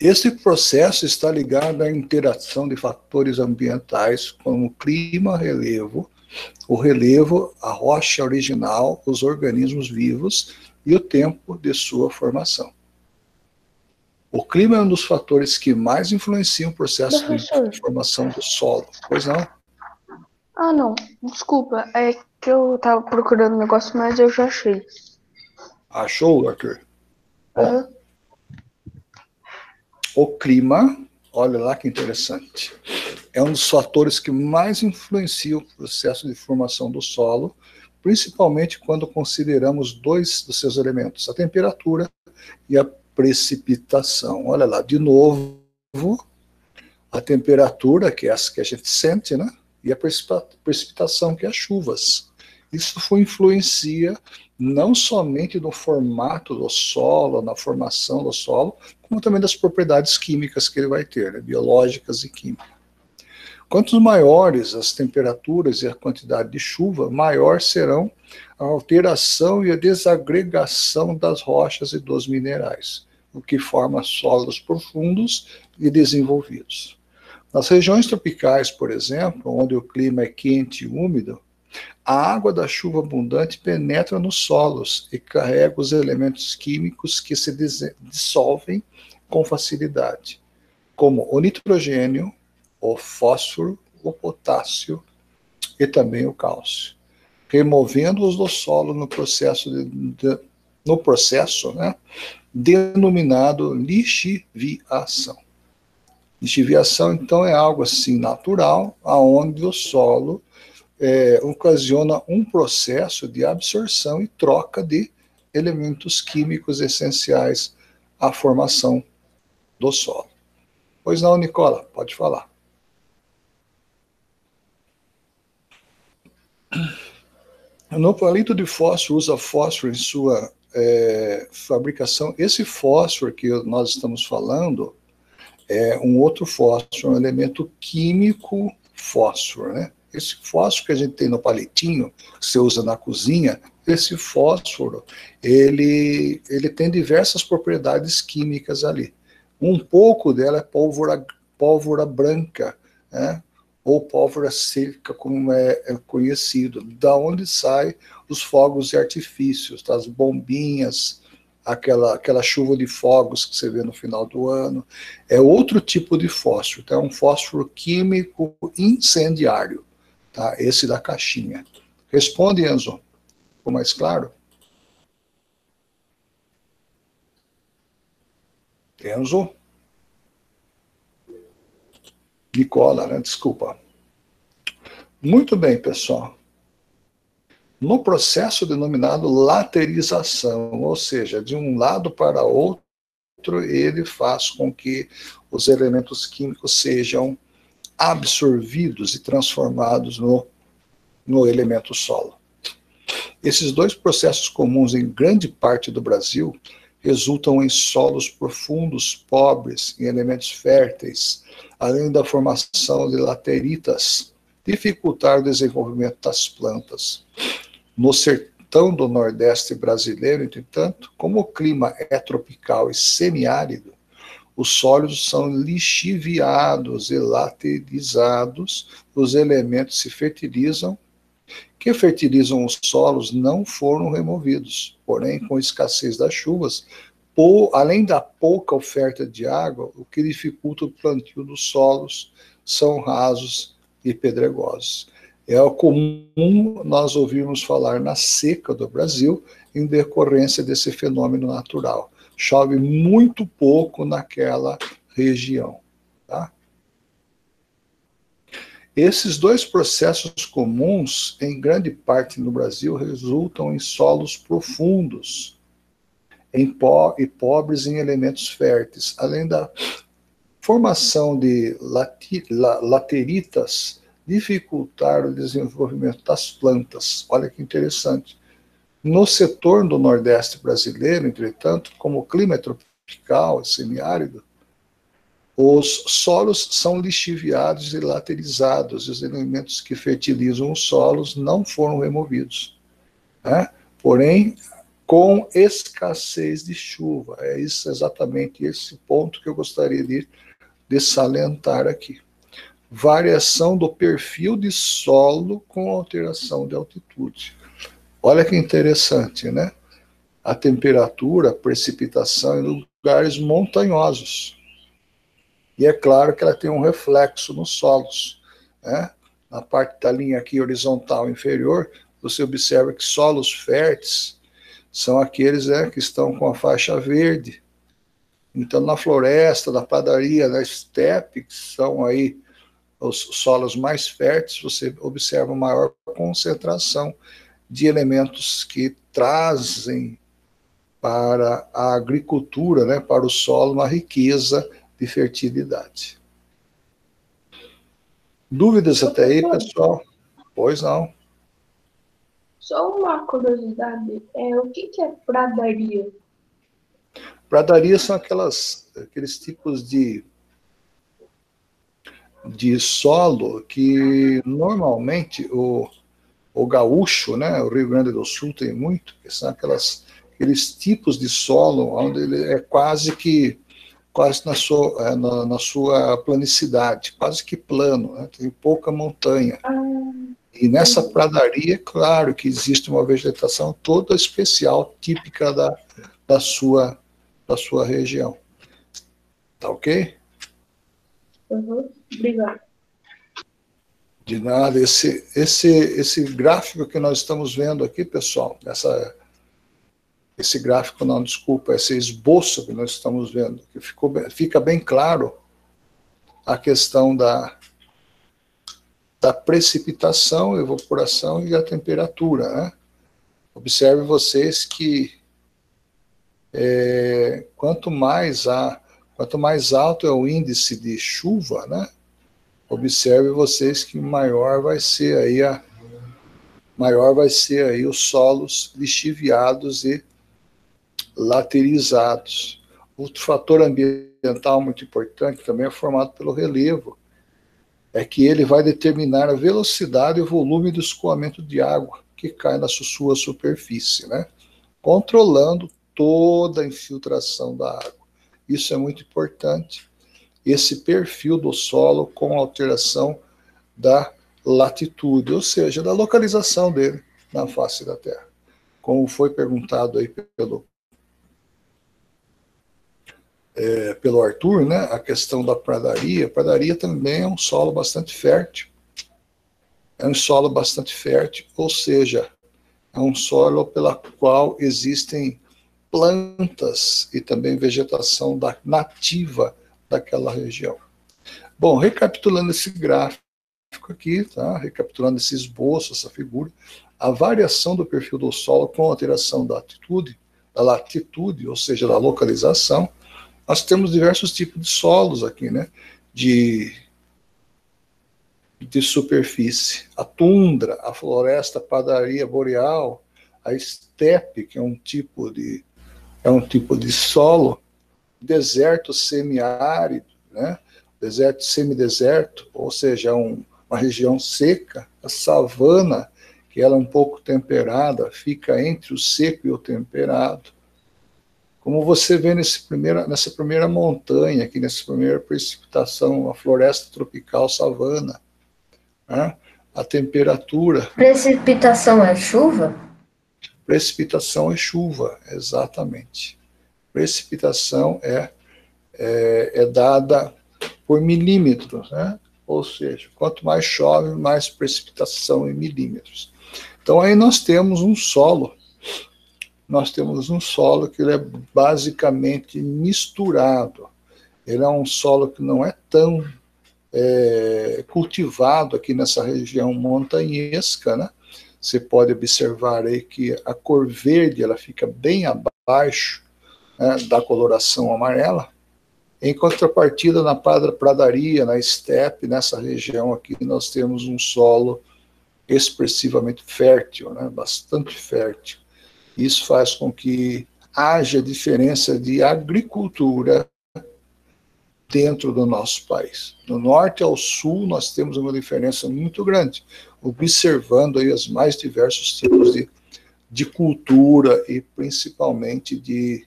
Esse processo está ligado à interação de fatores ambientais como clima, relevo, o relevo, a rocha original, os organismos vivos e o tempo de sua formação. O clima é um dos fatores que mais influenciam o processo Professor. de formação do solo. Pois não? Ah, não. Desculpa. É que eu estava procurando um negócio, mas eu já achei. Achou, Arthur? Bom, uhum. O clima, olha lá que interessante, é um dos fatores que mais influencia o processo de formação do solo, principalmente quando consideramos dois dos seus elementos, a temperatura e a precipitação. Olha lá, de novo, a temperatura, que é essa que a gente sente, né? E a precipitação, que é as chuvas. Isso influencia não somente no formato do solo, na formação do solo, como também das propriedades químicas que ele vai ter, né, biológicas e químicas. Quanto maiores as temperaturas e a quantidade de chuva, maior serão a alteração e a desagregação das rochas e dos minerais, o que forma solos profundos e desenvolvidos. Nas regiões tropicais, por exemplo, onde o clima é quente e úmido, a água da chuva abundante penetra nos solos e carrega os elementos químicos que se dissolvem com facilidade, como o nitrogênio, o fósforo, o potássio e também o cálcio, removendo-os do solo no processo de, de, no processo, né, denominado lixiviação. Lixiviação, então, é algo assim natural, aonde o solo é, ocasiona um processo de absorção e troca de elementos químicos essenciais à formação do solo. Pois não, Nicola, pode falar. No palito de fósforo usa fósforo em sua é, fabricação. Esse fósforo que nós estamos falando é um outro fósforo, um elemento químico fósforo, né? Esse fósforo que a gente tem no palitinho, que você usa na cozinha, esse fósforo, ele, ele tem diversas propriedades químicas ali. Um pouco dela é pólvora, pólvora branca, né? ou pólvora seca, como é, é conhecido, da onde saem os fogos de artifícios, as bombinhas, aquela, aquela chuva de fogos que você vê no final do ano. É outro tipo de fósforo, tá? é um fósforo químico incendiário tá? esse da caixinha. Responde, Enzo. Ficou mais claro? Enzo? Nicola, né? Desculpa. Muito bem, pessoal. No processo denominado laterização, ou seja, de um lado para outro, ele faz com que os elementos químicos sejam absorvidos e transformados no, no elemento solo. Esses dois processos comuns em grande parte do Brasil resultam em solos profundos, pobres em elementos férteis, além da formação de lateritas, dificultar o desenvolvimento das plantas. No sertão do Nordeste brasileiro, entretanto, como o clima é tropical e semiárido, os sólidos são lixiviados e laterizados, os elementos se fertilizam, que fertilizam os solos não foram removidos, porém, com escassez das chuvas, além da pouca oferta de água, o que dificulta o plantio dos solos são rasos e pedregosos. É comum nós ouvirmos falar na seca do Brasil em decorrência desse fenômeno natural chove muito pouco naquela região. Tá? Esses dois processos comuns, em grande parte no Brasil, resultam em solos profundos em e pobres em elementos férteis, além da formação de lateritas dificultar o desenvolvimento das plantas. Olha que interessante. No setor do Nordeste brasileiro, entretanto, como o clima é tropical, semiárido, os solos são lixiviados e laterizados, e os elementos que fertilizam os solos não foram removidos. Né? Porém, com escassez de chuva. É isso exatamente esse ponto que eu gostaria de, de salientar aqui. Variação do perfil de solo com alteração de altitude. Olha que interessante, né? A temperatura, a precipitação em lugares montanhosos. E é claro que ela tem um reflexo nos solos. Né? Na parte da linha aqui horizontal inferior, você observa que solos férteis são aqueles né, que estão com a faixa verde. Então, na floresta, na padaria, na estepe, que são aí os solos mais férteis, você observa maior concentração de elementos que trazem para a agricultura, né, para o solo, uma riqueza de fertilidade. Dúvidas até aí, pessoal? Pois não. Só uma curiosidade, é, o que, que é pradaria? Pradaria são aquelas, aqueles tipos de, de solo que normalmente o, o gaúcho, né, o Rio Grande do Sul tem muito, que são aquelas, aqueles tipos de solo onde ele é quase que quase na sua, é, na, na sua planicidade, quase que plano, né, tem pouca montanha. E nessa pradaria, claro que existe uma vegetação toda especial, típica da, da, sua, da sua região. Tá ok? Uhum. Obrigado. De nada. Esse, esse, esse gráfico que nós estamos vendo aqui, pessoal, essa, esse gráfico, não, desculpa, esse esboço que nós estamos vendo, que ficou, fica bem claro a questão da, da precipitação, evaporação e a temperatura. Né? Observe vocês que é, quanto mais a, quanto mais alto é o índice de chuva, né? observe vocês que maior vai ser aí a maior vai ser aí os solos lixiviados e laterizados. Outro fator ambiental muito importante também é formado pelo relevo, é que ele vai determinar a velocidade e o volume do escoamento de água que cai na sua superfície, né? Controlando toda a infiltração da água. Isso é muito importante esse perfil do solo com alteração da latitude, ou seja, da localização dele na face da Terra. Como foi perguntado aí pelo é, pelo Arthur, né, a questão da pradaria. A pradaria também é um solo bastante fértil. É um solo bastante fértil, ou seja, é um solo pela qual existem plantas e também vegetação da, nativa daquela região. Bom, recapitulando esse gráfico aqui, tá? recapitulando esse esboço, essa figura, a variação do perfil do solo com alteração da altitude, da latitude, ou seja, da localização, nós temos diversos tipos de solos aqui, né? De, de superfície. A tundra, a floresta, a padaria boreal, a estepe, que é um tipo de, é um tipo de solo, deserto semiárido, né? deserto semideserto, ou seja, um, uma região seca, a savana, que ela é um pouco temperada, fica entre o seco e o temperado. Como você vê nesse primeira, nessa primeira montanha, aqui nessa primeira precipitação, a floresta tropical savana, né? a temperatura. Precipitação é chuva? Precipitação é chuva, exatamente. Precipitação é, é, é dada por milímetros, né? ou seja, quanto mais chove, mais precipitação em milímetros. Então aí nós temos um solo, nós temos um solo que ele é basicamente misturado. Ele é um solo que não é tão é, cultivado aqui nessa região montanhesca, né? Você pode observar aí que a cor verde ela fica bem abaixo né, da coloração amarela. Em contrapartida, na pradaria, na estepe, nessa região aqui, nós temos um solo expressivamente fértil, né, bastante fértil. Isso faz com que haja diferença de agricultura dentro do nosso país. Do norte ao sul, nós temos uma diferença muito grande, observando aí os mais diversos tipos de, de cultura e principalmente de,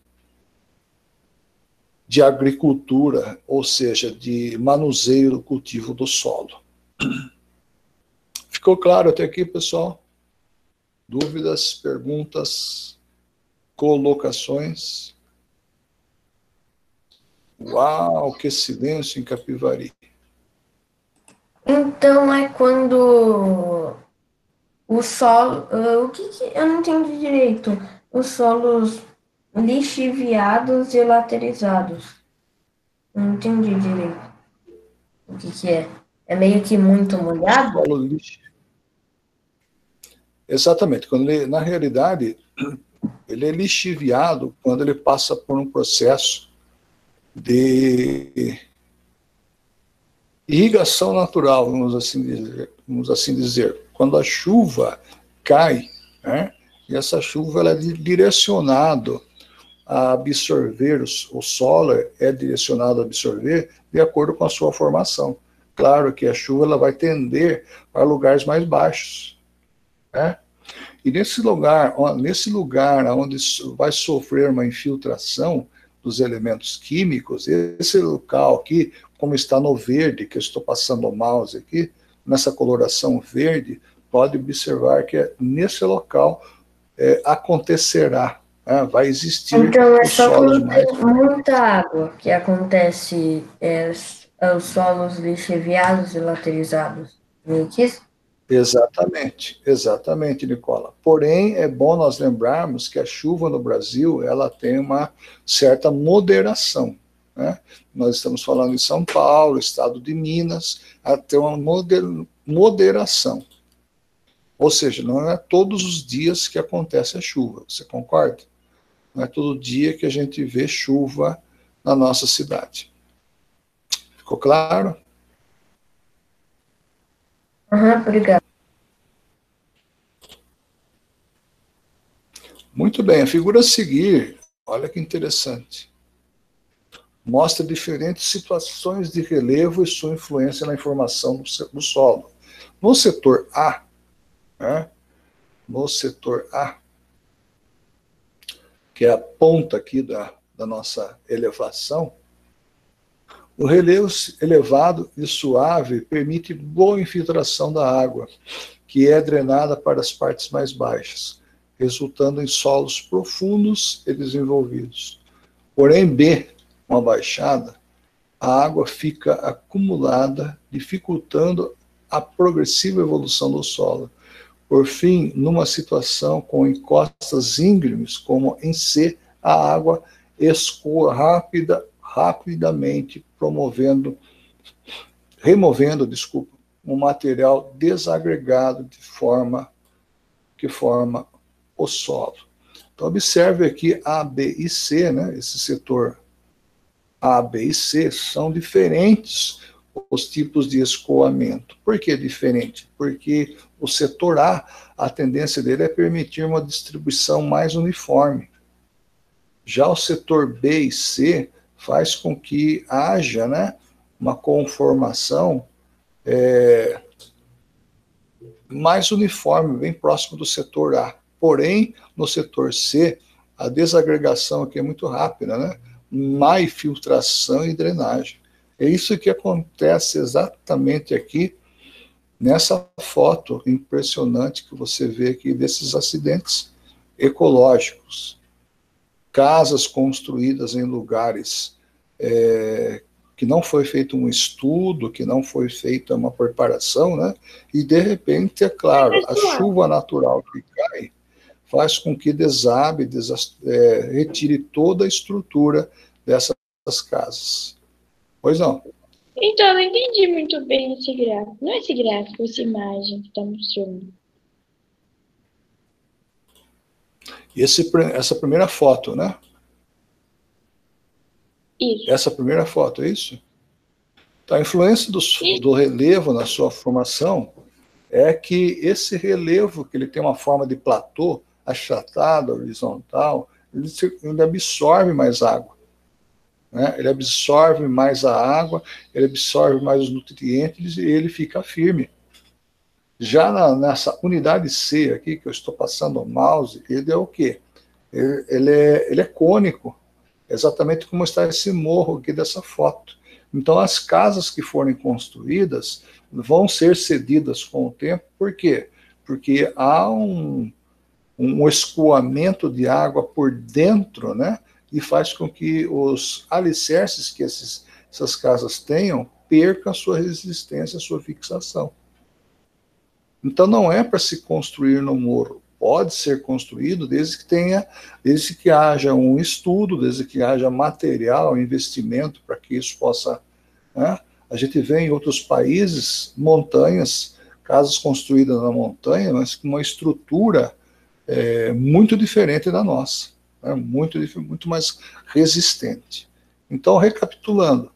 de agricultura, ou seja, de manuseio do cultivo do solo. Ficou claro até aqui, pessoal? Dúvidas, perguntas, colocações? Uau, que silêncio em Capivari. Então é quando o solo. Uh, o que, que, Eu não entendi direito. Os solos lixiviados e laterizados. Não entendi direito. O que, que é? É meio que muito molhado? Solo lixo. Exatamente. Quando ele, na realidade, ele é lixiviado quando ele passa por um processo de irrigação natural, vamos assim dizer. Vamos assim dizer. Quando a chuva cai, né, e essa chuva ela é direcionada a absorver, o solo é direcionado a absorver de acordo com a sua formação. Claro que a chuva ela vai tender para lugares mais baixos. Né? E nesse lugar, nesse lugar onde vai sofrer uma infiltração, dos elementos químicos, esse local aqui, como está no verde, que eu estou passando o mouse aqui, nessa coloração verde, pode observar que é nesse local é, acontecerá, né, vai existir. Então é só quando mais... tem muita água que acontece é, os solos lixiviados e laterizados. Meio que isso? Exatamente, exatamente, Nicola. Porém, é bom nós lembrarmos que a chuva no Brasil ela tem uma certa moderação. Né? Nós estamos falando em São Paulo, estado de Minas, ela tem uma moderação. Ou seja, não é todos os dias que acontece a chuva, você concorda? Não é todo dia que a gente vê chuva na nossa cidade. Ficou claro? Obrigado. Muito bem, a figura a seguir, olha que interessante. Mostra diferentes situações de relevo e sua influência na informação do solo. No setor A, né, no setor A, que é a ponta aqui da, da nossa elevação, o relevo elevado e suave permite boa infiltração da água, que é drenada para as partes mais baixas, resultando em solos profundos e desenvolvidos. Porém, B, uma baixada, a água fica acumulada, dificultando a progressiva evolução do solo. Por fim, numa situação com encostas íngremes, como em C, a água escoa rápida rapidamente promovendo, removendo, desculpa, um material desagregado de forma que forma o solo. Então observe aqui A, B e C, né? Esse setor A, B e C são diferentes os tipos de escoamento. Por que diferente? Porque o setor A, a tendência dele é permitir uma distribuição mais uniforme. Já o setor B e C faz com que haja né, uma conformação é, mais uniforme, bem próximo do setor A. Porém, no setor C, a desagregação aqui é muito rápida, né? Má infiltração e drenagem. É isso que acontece exatamente aqui nessa foto impressionante que você vê aqui desses acidentes ecológicos. Casas construídas em lugares é, que não foi feito um estudo, que não foi feita uma preparação, né? E de repente, é claro, a chuva natural que cai faz com que desabe, é, retire toda a estrutura dessas casas. Pois não. Então, eu não entendi muito bem esse gráfico. Não é esse gráfico, essa imagem que está mostrando. Esse, essa primeira foto, né? Isso. Essa primeira foto, é isso? Então, a influência do, do relevo na sua formação é que esse relevo, que ele tem uma forma de platô, achatado, horizontal, ele, ele absorve mais água. Né? Ele absorve mais a água, ele absorve mais os nutrientes e ele fica firme. Já na, nessa unidade C aqui, que eu estou passando o mouse, ele é o quê? Ele, ele, é, ele é cônico, exatamente como está esse morro aqui dessa foto. Então, as casas que forem construídas vão ser cedidas com o tempo, por quê? Porque há um, um escoamento de água por dentro, né? e faz com que os alicerces que esses, essas casas tenham percam sua resistência, sua fixação. Então não é para se construir no morro. Pode ser construído desde que tenha, desde que haja um estudo, desde que haja material, investimento para que isso possa. Né? A gente vê em outros países montanhas, casas construídas na montanha, mas com uma estrutura é, muito diferente da nossa né, muito, muito mais resistente. Então, recapitulando,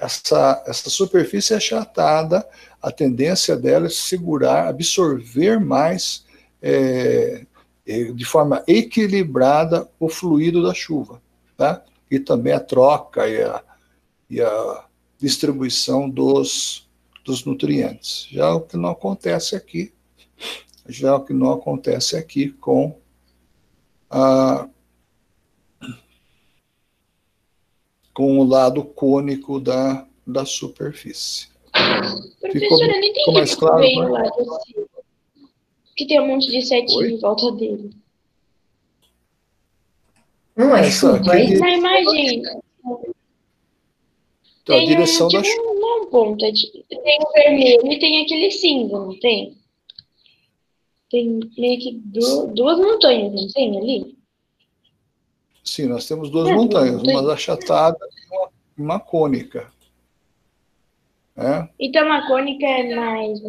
essa, essa superfície achatada, a tendência dela é segurar, absorver mais é, é, de forma equilibrada o fluido da chuva, tá? e também a troca e a, e a distribuição dos, dos nutrientes. Já o que não acontece aqui, já o que não acontece aqui com a, com o lado cônico da, da superfície. Professora, ficou, não entendi ficou mais claro, veio lá desse, que tem um monte de setinho Oi? em volta dele. Não é isso, aquele... na imagem. Então, tem a direção um, tipo, da uma ponta de, tem o vermelho e tem aquele símbolo, tem? Tem meio que duas, duas montanhas, não tem ali? Sim, nós temos duas é, montanhas, uma achatada e uma, uma cônica. É? Então a cônica é mais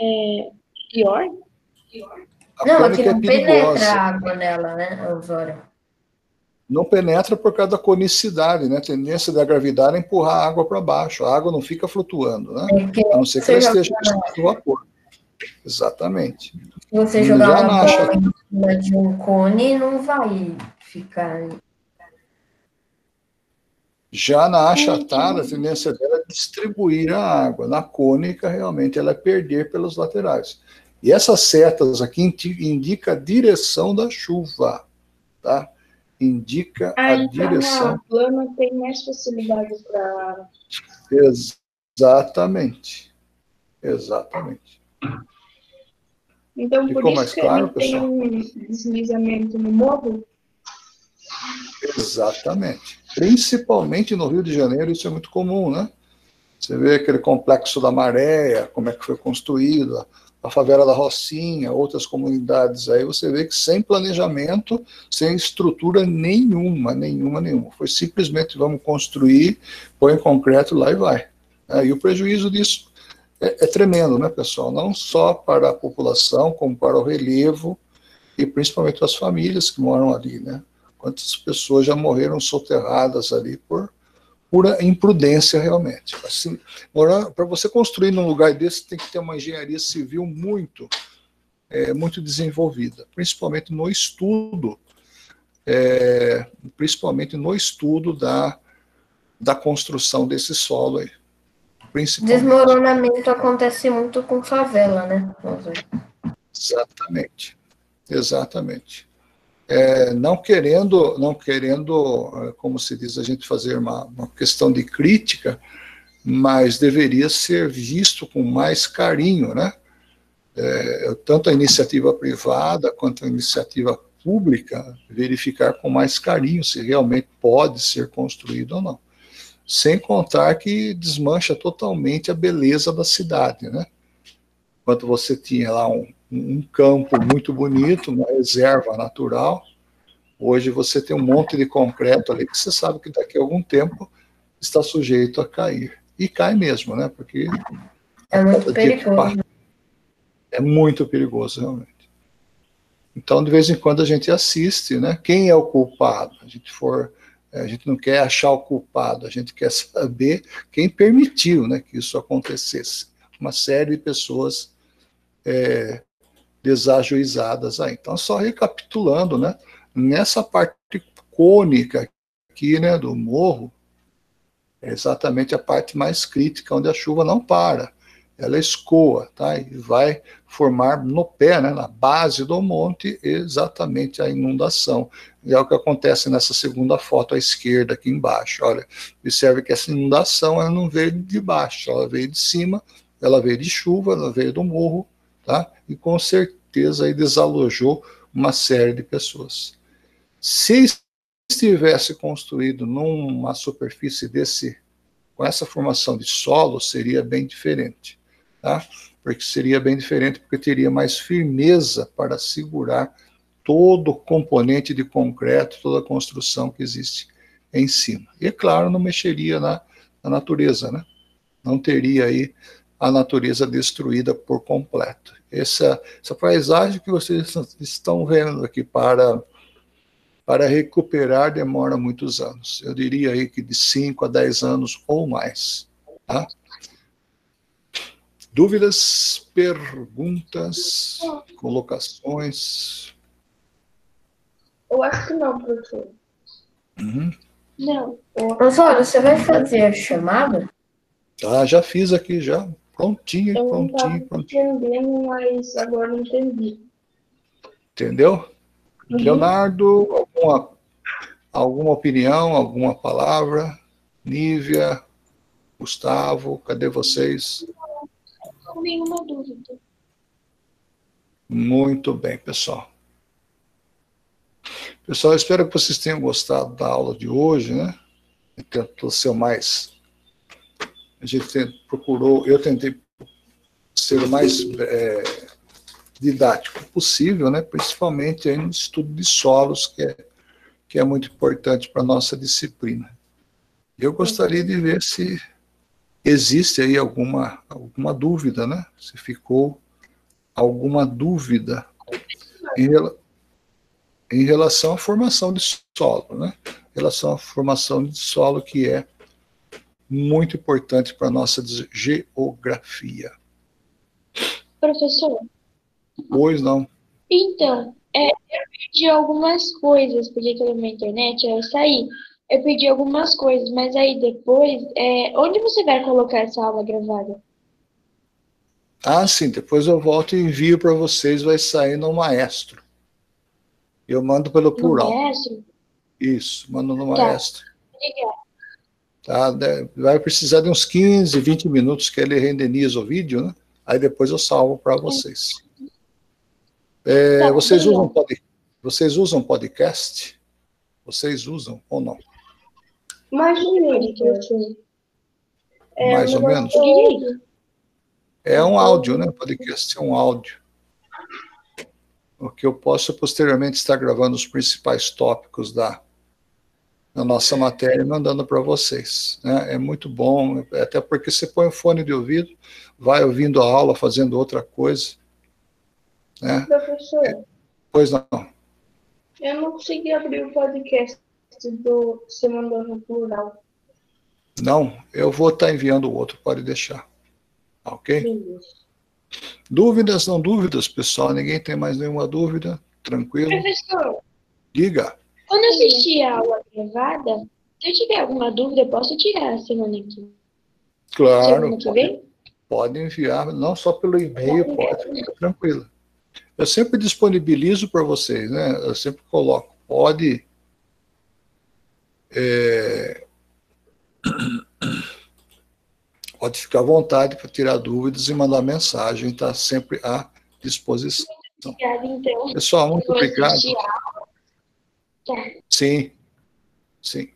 é, pior? A não, aqui não é penetra água nela, né, Osório? Não penetra por causa da conicidade, né? A tendência da gravidade é empurrar a água para baixo. A água não fica flutuando, né? É a não ser que ela esteja no vapor. Exatamente. Se você jogar uma bola em cima de um cone, não vai ficar. Já na achatada, a tendência dela é distribuir a água. Na cônica, realmente, ela é perder pelos laterais. E essas setas aqui indica a direção da chuva, tá? Indica ah, a então direção. A plana tem mais facilidade para. Exatamente. Exatamente. Então, Ficou por isso mais claro, que pessoal? tem um deslizamento no morro? Exatamente. Principalmente no Rio de Janeiro, isso é muito comum, né? Você vê aquele complexo da Maré, como é que foi construído, a favela da Rocinha, outras comunidades aí, você vê que sem planejamento, sem estrutura nenhuma, nenhuma, nenhuma. Foi simplesmente vamos construir, põe em concreto lá e vai. É, e o prejuízo disso é, é tremendo, né, pessoal? Não só para a população, como para o relevo e principalmente as famílias que moram ali, né? Quantas pessoas já morreram soterradas ali por pura imprudência, realmente. Assim, para você construir num lugar desse, tem que ter uma engenharia civil muito, é, muito desenvolvida, principalmente no estudo, é, principalmente no estudo da, da construção desse solo aí. Desmoronamento acontece muito com favela, né? Exatamente. Exatamente. É, não querendo, não querendo, é, como se diz, a gente fazer uma, uma questão de crítica, mas deveria ser visto com mais carinho, né? É, tanto a iniciativa privada quanto a iniciativa pública verificar com mais carinho se realmente pode ser construído ou não. Sem contar que desmancha totalmente a beleza da cidade, né? Enquanto você tinha lá um, um campo muito bonito, uma reserva natural, hoje você tem um monte de concreto ali que você sabe que daqui a algum tempo está sujeito a cair. E cai mesmo, né? Porque é muito perigoso. É muito perigoso, realmente. Então, de vez em quando a gente assiste, né? Quem é o culpado? A gente for, a gente não quer achar o culpado, a gente quer saber quem permitiu, né, que isso acontecesse. Uma série de pessoas é, desajuizadas aí. Então, só recapitulando, né? Nessa parte cônica aqui, né, do morro, é exatamente a parte mais crítica, onde a chuva não para. Ela escoa, tá? E vai formar no pé, né, na base do monte, exatamente a inundação. E é o que acontece nessa segunda foto à esquerda, aqui embaixo. Olha, observe que essa inundação ela não veio de baixo, ela veio de cima, ela veio de chuva, ela veio do morro, tá? E com certeza aí desalojou uma série de pessoas. Se estivesse construído numa superfície desse, com essa formação de solo, seria bem diferente, tá? Porque seria bem diferente, porque teria mais firmeza para segurar todo o componente de concreto, toda a construção que existe em cima. E, claro, não mexeria na, na natureza, né? Não teria aí a natureza destruída por completo. Essa, essa paisagem que vocês estão vendo aqui para para recuperar demora muitos anos. Eu diria aí que de 5 a 10 anos ou mais. Tá? Dúvidas, perguntas, colocações? Eu acho que não, professor. Uhum. Não. Professor, você vai fazer a chamada? Ah, já fiz aqui, já. Prontinho, Eu prontinho, não prontinho. entendendo, mas agora não entendi. Entendeu? Uhum. Leonardo, alguma, alguma opinião, alguma palavra? Nívia, Gustavo, cadê vocês? Não nenhuma dúvida. Muito bem, pessoal. Pessoal, espero que vocês tenham gostado da aula de hoje, né? Tentou ser o mais. A gente procurou, eu tentei ser o mais é, didático possível, né? Principalmente aí no estudo de solos, que é, que é muito importante para a nossa disciplina. Eu gostaria de ver se existe aí alguma, alguma dúvida, né? Se ficou alguma dúvida em, em relação à formação de solo, né? Em relação à formação de solo, que é muito importante para a nossa geografia. Professor, Pois não. então, é, eu pedi algumas coisas, porque aqui na internet eu saí. Eu pedi algumas coisas, mas aí depois, é, onde você vai colocar essa aula gravada? Ah, sim, depois eu volto e envio para vocês, vai sair no Maestro. Eu mando pelo No plural. Maestro? Isso, mando no Tá. Maestro. Obrigada. Tá? Vai precisar de uns 15, 20 minutos que ele renderiza o vídeo, né? Aí depois eu salvo para vocês. É, Tá, vocês, obrigada. usam pod... vocês usam podcast? Vocês usam ou não? Mais ou menos. É, Mais ou menos? É um áudio, né? Podcast é um áudio. O que eu posso posteriormente estar gravando os principais tópicos da, da nossa matéria mandando para vocês. Né? É muito bom, até porque você põe o fone de ouvido, vai ouvindo a aula, fazendo outra coisa. Né? Professor, Pois não. eu não consegui abrir o podcast do você mandou no plural. Não, eu vou estar enviando o outro, pode deixar. Tá Ok? Beleza. Dúvidas, não dúvidas, pessoal? Ninguém tem mais nenhuma dúvida? Tranquilo? Professor, Diga. Quando eu assistir a aula gravada, se eu tiver alguma dúvida, eu posso tirar a semana aqui. Claro, Semana que vem? pode enviar, não só pelo e-mail, pode, fica tranquilo. Eu sempre disponibilizo para vocês, né? Eu sempre coloco, pode. é, pode ficar à vontade para tirar dúvidas e mandar mensagem, está sempre à disposição. Obrigada, então. Pessoal, muito obrigado. Tá. Sim, sim.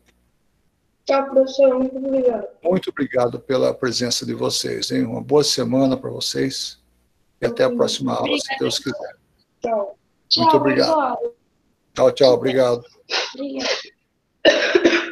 Tchau, professor. Muito obrigado. Muito obrigado pela presença de vocês. Hein? Uma boa semana para vocês. E até a próxima aula, se Deus quiser. Tchau. Tchau, Muito obrigado. Marcelo. Tchau, tchau. Obrigado. Obrigada.